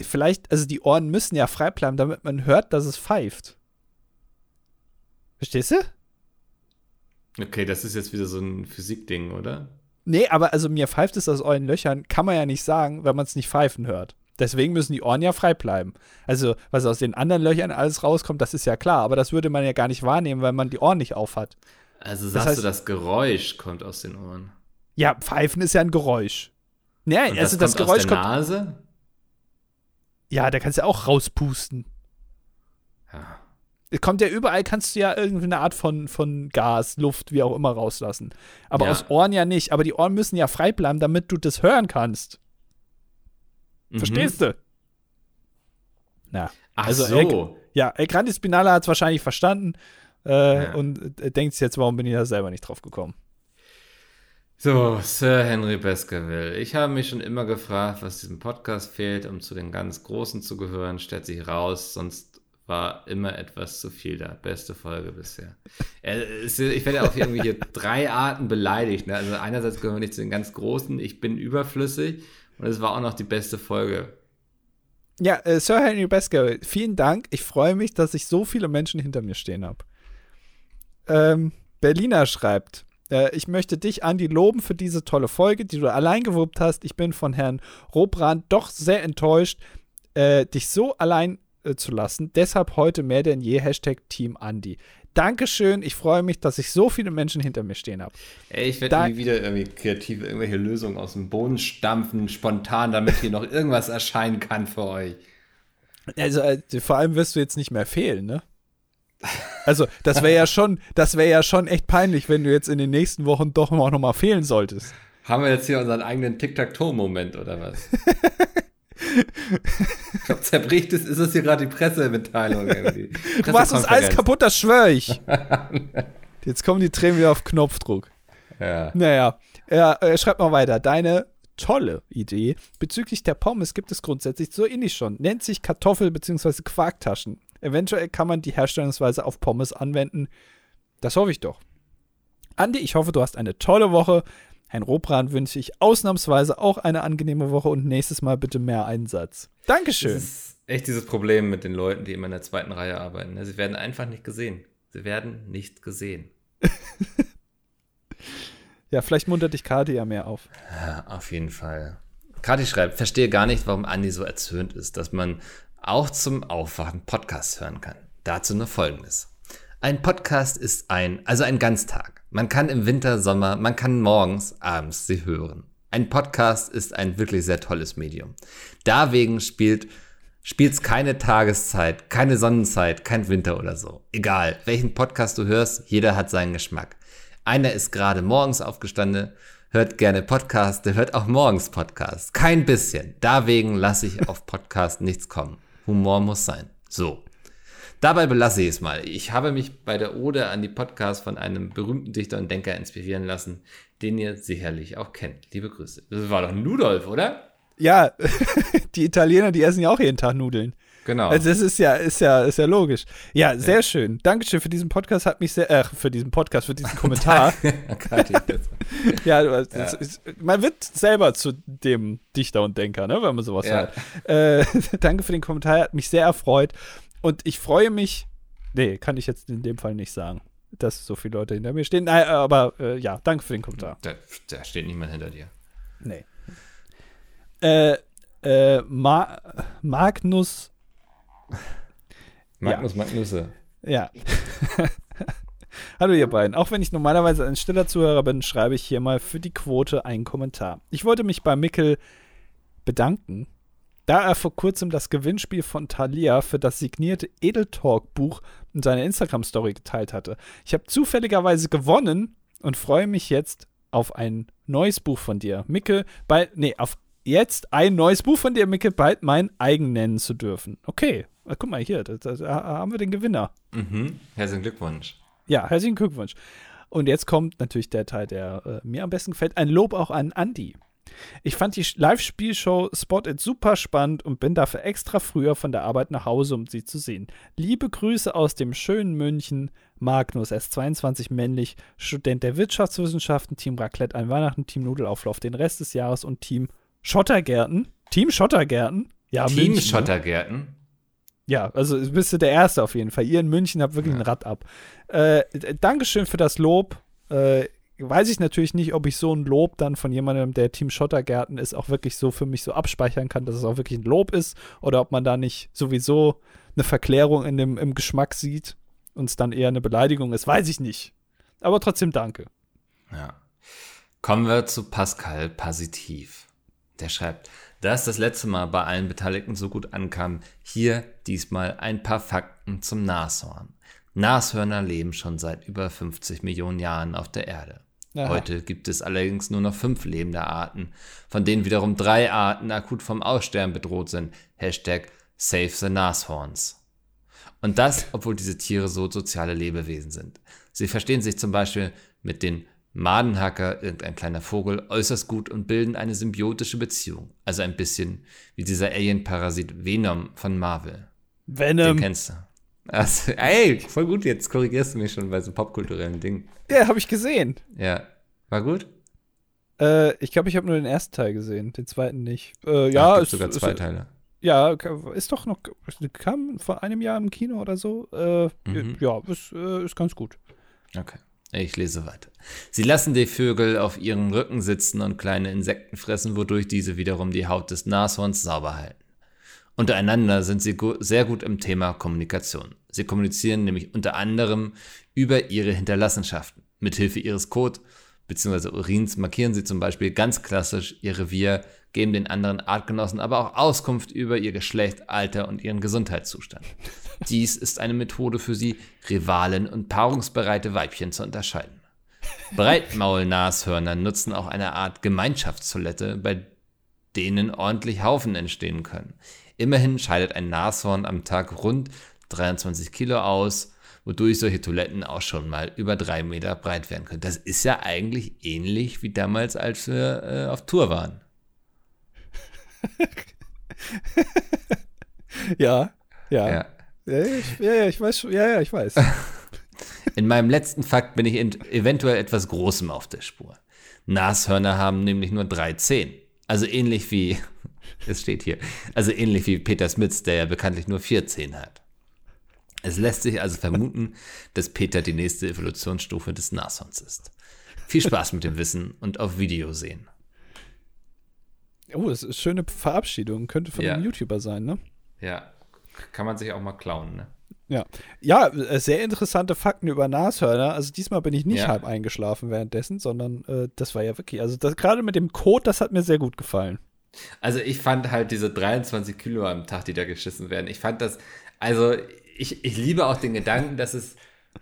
vielleicht, also die Ohren müssen ja frei bleiben, damit man hört, dass es pfeift. Verstehst du? Okay, das ist jetzt wieder so ein Physikding, oder? Nee, aber also mir pfeift es aus euren Löchern, kann man ja nicht sagen, wenn man es nicht pfeifen hört. Deswegen müssen die Ohren ja frei bleiben. Also, was aus den anderen Löchern alles rauskommt, das ist ja klar, aber das würde man ja gar nicht wahrnehmen, weil man die Ohren nicht aufhat. Also Das sagst heißt- du, das Geräusch kommt aus den Ohren. Ja, pfeifen ist ja ein Geräusch. Nee, Und also das, Geräusch aus der kommt. Nase? Ja, da kannst du ja auch rauspusten. Ja. Es kommt ja überall, kannst du ja irgendeine Art von, von Gas, Luft, wie auch immer rauslassen. Aber Ja. aus Ohren ja nicht. Aber die Ohren müssen ja frei bleiben, damit du das hören kannst. Mhm. Verstehst du? Na. Ach Also, so. Ja, El Grande Spinala hat es wahrscheinlich verstanden äh, Ja. und äh, denkt sich jetzt, warum bin ich da selber nicht drauf gekommen? So, Sir Henry Baskerville. Ich habe mich schon immer gefragt, was diesem Podcast fehlt, um zu den ganz Großen zu gehören. Stellt sich raus, sonst war immer etwas zu viel da. Beste Folge bisher. Äh, Ich werde auf irgendwie hier drei Arten beleidigt. Ne? Also einerseits gehören wir nicht zu den ganz Großen, ich bin überflüssig und es war auch noch die beste Folge. Ja, äh, Sir Henry Baskerville, vielen Dank. Ich freue mich, dass ich so viele Menschen hinter mir stehen habe. Ähm, Berliner schreibt, äh, ich möchte dich, Andi, loben für diese tolle Folge, die du allein gewuppt hast. Ich bin von Herrn Robrand doch sehr enttäuscht, äh, dich so allein äh, zu lassen. Deshalb heute mehr denn je Hashtag Team Andi. Dankeschön, ich freue mich, dass ich so viele Menschen hinter mir stehen habe. Ey, ich werde nie wieder irgendwie kreativ irgendwelche Lösungen aus dem Boden stampfen, spontan, damit hier noch irgendwas erscheinen kann für euch. Also äh, vor allem wirst du jetzt nicht mehr fehlen, ne? Also, das wäre ja schon, das wäre ja schon echt peinlich, wenn du jetzt in den nächsten Wochen doch auch noch mal fehlen solltest. Haben wir jetzt hier unseren eigenen Tic-Tac-Toe-Moment oder was? ich glaube, zerbricht es, ist es hier gerade die Pressemitteilung irgendwie. Du machst uns alles kaputt, das schwöre ich. Jetzt kommen die Tränen wieder auf Knopfdruck. Ja. Naja, er schreibt mal weiter. Deine tolle Idee bezüglich der Pommes gibt es grundsätzlich so ähnlich schon. Nennt sich Kartoffel- bzw. Quarktaschen. Eventuell kann man die Herstellungsweise auf Pommes anwenden. Das hoffe ich doch. Andi, ich hoffe, du hast eine tolle Woche. Herrn Robran wünsche ich ausnahmsweise auch eine angenehme Woche und nächstes Mal bitte mehr Einsatz. Das Dankeschön. ist echt dieses Problem mit den Leuten, die immer in der zweiten Reihe arbeiten. ne? Sie werden einfach nicht gesehen. Sie werden nicht gesehen. Ja, vielleicht muntert dich Kati ja mehr auf. Ja, auf jeden Fall. Kati schreibt, verstehe gar nicht, warum Andi so erzürnt ist, dass man auch zum Aufwachen Podcasts hören kann. Dazu nur Folgendes. Ein Podcast ist ein, also ein Ganztag. Man kann im Winter, Sommer, man kann morgens, abends sie hören. Ein Podcast ist ein wirklich sehr tolles Medium. Deswegen spielt spielt's keine Tageszeit, keine Sonnenzeit, kein Winter oder so. Egal, welchen Podcast du hörst, jeder hat seinen Geschmack. Einer ist gerade morgens aufgestanden, hört gerne Podcast, der hört auch morgens Podcast. Kein bisschen. Deswegen lasse ich auf Podcast nichts kommen. Humor muss sein. So. Dabei belasse ich es mal. Ich habe mich bei der Ode an die Podcast von einem berühmten Dichter und Denker inspirieren lassen, den ihr sicherlich auch kennt. Liebe Grüße. Das war doch Ludolf, oder? Ja, die Italiener, die essen ja auch jeden Tag Nudeln. Genau. Also das ist ja, ist ja, ist ja logisch. Ja, sehr ja. schön. Dankeschön für diesen Podcast, hat mich sehr, äh, für diesen Podcast, für diesen Kommentar. ja, ja. Ist, man wird selber zu dem Dichter und Denker, ne, wenn man sowas ja. hört. Äh, danke für den Kommentar, hat mich sehr erfreut. Und ich freue mich, nee, kann ich jetzt in dem Fall nicht sagen, dass so viele Leute hinter mir stehen. Nein, aber äh, ja, danke für den Kommentar. Da, da steht niemand hinter dir. Nee. Äh, äh, Ma Magnus. Magnus ja. Magnusse. Ja. Hallo ihr beiden. Auch wenn ich normalerweise ein stiller Zuhörer bin, schreibe ich hier mal für die Quote einen Kommentar. Ich wollte mich bei Mickel bedanken, da er vor kurzem das Gewinnspiel von Thalia für das signierte Edeltalk-Buch in seiner Instagram-Story geteilt hatte. Ich habe zufälligerweise gewonnen und freue mich jetzt auf ein neues Buch von dir. Mickel, bei, nee, auf jetzt ein neues Buch von dir, Micke, bald mein eigen nennen zu dürfen. Okay, guck mal hier, da, da, da haben wir den Gewinner. Mhm. Herzlichen Glückwunsch. Ja, herzlichen Glückwunsch. Und jetzt kommt natürlich der Teil, der äh, mir am besten gefällt. Ein Lob auch an Andy. Ich fand die Live-Spielshow Spot It super spannend und bin dafür extra früher von der Arbeit nach Hause, um sie zu sehen. Liebe Grüße aus dem schönen München. Magnus, S22 männlich, Student der Wirtschaftswissenschaften, Team Raclette ein Weihnachten, Team Nudelauflauf den Rest des Jahres und Team Schottergärten. Team Schottergärten. Ja, Team München, ne? Schottergärten. Ja, also bist du der Erste auf jeden Fall. Ihr in München habt wirklich ja. ein Rad ab. Äh, Dankeschön für das Lob. Äh, weiß ich natürlich nicht, ob ich so ein Lob dann von jemandem, der Team Schottergärten ist, auch wirklich so für mich so abspeichern kann, dass es auch wirklich ein Lob ist. Oder ob man da nicht sowieso eine Verklärung in dem, im Geschmack sieht und es dann eher eine Beleidigung ist. Weiß ich nicht. Aber trotzdem danke. Ja. Kommen wir zu Pascal Positiv. Der schreibt, da es das letzte Mal bei allen Beteiligten so gut ankam, hier diesmal ein paar Fakten zum Nashorn. Nashörner leben schon seit über 50 Millionen Jahren auf der Erde. Aha. Heute gibt es allerdings nur noch fünf lebende Arten, von denen wiederum drei Arten akut vom Aussterben bedroht sind. Hashtag Save the Nashorns. Und das, obwohl diese Tiere so soziale Lebewesen sind. Sie verstehen sich zum Beispiel mit den Madenhacker, irgendein kleiner Vogel, äußerst gut und bilden eine symbiotische Beziehung. Also ein bisschen wie dieser Alien-Parasit Venom von Marvel. Venom. Den kennst du. Also, ey, voll gut, jetzt korrigierst du mich schon bei so popkulturellen Dingen. Ja, habe ich gesehen. Ja. War gut? Äh, ich glaube, ich habe nur den ersten Teil gesehen, den zweiten nicht. Äh, ja, Ach, es sogar zwei ist, Teile. Ja, ist doch noch, kam vor einem Jahr im Kino oder so. Äh, mhm. Ja, ist, äh, ist ganz gut. Okay. Ich lese weiter. Sie lassen die Vögel auf ihrem Rücken sitzen und kleine Insekten fressen, wodurch diese wiederum die Haut des Nashorns sauber halten. Untereinander sind sie sehr gut im Thema Kommunikation. Sie kommunizieren nämlich unter anderem über ihre Hinterlassenschaften. Mithilfe ihres Kot bzw. Urins markieren sie zum Beispiel ganz klassisch ihr Revier, geben den anderen Artgenossen aber auch Auskunft über ihr Geschlecht, Alter und ihren Gesundheitszustand. Dies ist eine Methode für sie, Rivalen und paarungsbereite Weibchen zu unterscheiden. Breitmaulnashörner nutzen auch eine Art Gemeinschaftstoilette, bei denen ordentlich Haufen entstehen können. Immerhin scheidet ein Nashorn am Tag rund 23 Kilo aus, wodurch solche Toiletten auch schon mal über drei Meter breit werden können. Das ist ja eigentlich ähnlich wie damals, als wir äh, auf Tour waren. ja, ja. ja. Ja, ich, ja, ich weiß schon. Ja, ja, ich weiß. In meinem letzten Fakt bin ich eventuell etwas Großem auf der Spur. Nashörner haben nämlich nur drei Zehen. Also ähnlich wie, es steht hier, also ähnlich wie Peter Smits, der ja bekanntlich nur vier Zehen hat. Es lässt sich also vermuten, dass Peter die nächste Evolutionsstufe des Nashorns ist. Viel Spaß mit dem Wissen und auf Video sehen. Oh, das ist eine schöne Verabschiedung. Könnte von ja. einem YouTuber sein, ne? Ja, kann man sich auch mal klauen, ne? Ja. Ja, äh, sehr interessante Fakten über Nashörner. Also diesmal bin ich nicht ja. halb eingeschlafen währenddessen, sondern äh, das war ja wirklich, also gerade mit dem Code, das hat mir sehr gut gefallen. Also ich fand halt diese 23 Kilo am Tag, die da geschissen werden. Ich fand das, also ich, ich liebe auch den Gedanken, dass es,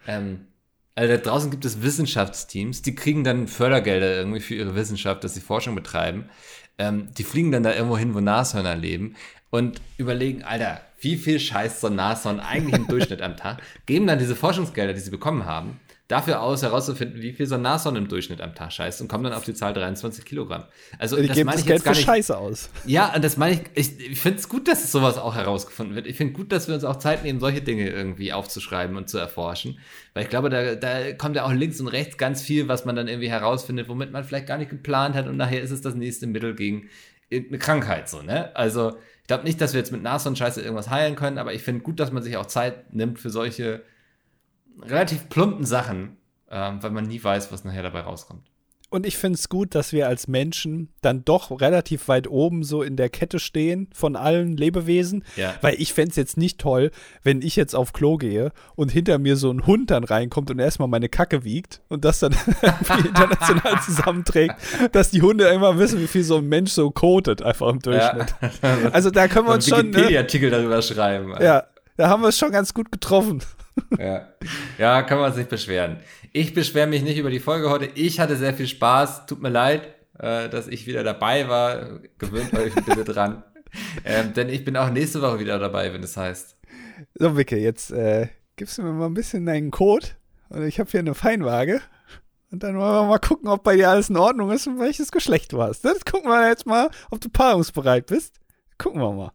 ähm, also da draußen gibt es Wissenschaftsteams, die kriegen dann Fördergelder irgendwie für ihre Wissenschaft, dass sie Forschung betreiben. Ähm, die fliegen dann da irgendwo hin, wo Nashörner leben und überlegen, Alter, wie viel scheißt so ein Nashorn eigentlich im Durchschnitt am Tag? Geben dann diese Forschungsgelder, die sie bekommen haben, dafür aus, herauszufinden, wie viel so ein Nashorn im Durchschnitt am Tag scheißt und kommen dann auf die Zahl 23 Kilogramm. Also Die das geben meine das ich Geld jetzt gar für nicht. Scheiße aus. Ja, und das meine ich, ich, ich finde es gut, dass sowas auch herausgefunden wird. Ich finde gut, dass wir uns auch Zeit nehmen, solche Dinge irgendwie aufzuschreiben und zu erforschen. Weil ich glaube, da, da kommt ja auch links und rechts ganz viel, was man dann irgendwie herausfindet, womit man vielleicht gar nicht geplant hat und nachher ist es das nächste Mittel gegen irgendeine Krankheit, so, ne? Also, ich glaube nicht, dass wir jetzt mit Nashorn-Scheiße irgendwas heilen können, aber ich finde gut, dass man sich auch Zeit nimmt für solche relativ plumpen Sachen, ähm, weil man nie weiß, was nachher dabei rauskommt. Und ich finde es gut, dass wir als Menschen dann doch relativ weit oben so in der Kette stehen von allen Lebewesen. Ja. Weil ich fände es jetzt nicht toll, wenn ich jetzt auf Klo gehe und hinter mir so ein Hund dann reinkommt und erstmal meine Kacke wiegt und das dann international zusammenträgt, dass die Hunde immer wissen, wie viel so ein Mensch so kotet, einfach im Durchschnitt. Ja. Also da können wir uns schon, ne, Wikipedia-Artikel darüber schreiben. ja, da haben wir es schon ganz gut getroffen. Ja. ja, kann man sich beschweren. Ich beschwere mich nicht über die Folge heute. Ich hatte sehr viel Spaß. Tut mir leid, äh, dass ich wieder dabei war. Gewöhnt euch bitte dran. Ähm, denn ich bin auch nächste Woche wieder dabei, wenn es heißt. So, Wicke, jetzt äh, gibst du mir mal ein bisschen deinen Code. Und ich habe hier eine Feinwaage. Und dann wollen wir mal gucken, ob bei dir alles in Ordnung ist und welches Geschlecht du hast. Das gucken wir jetzt mal, ob du paarungsbereit bist. Gucken wir mal.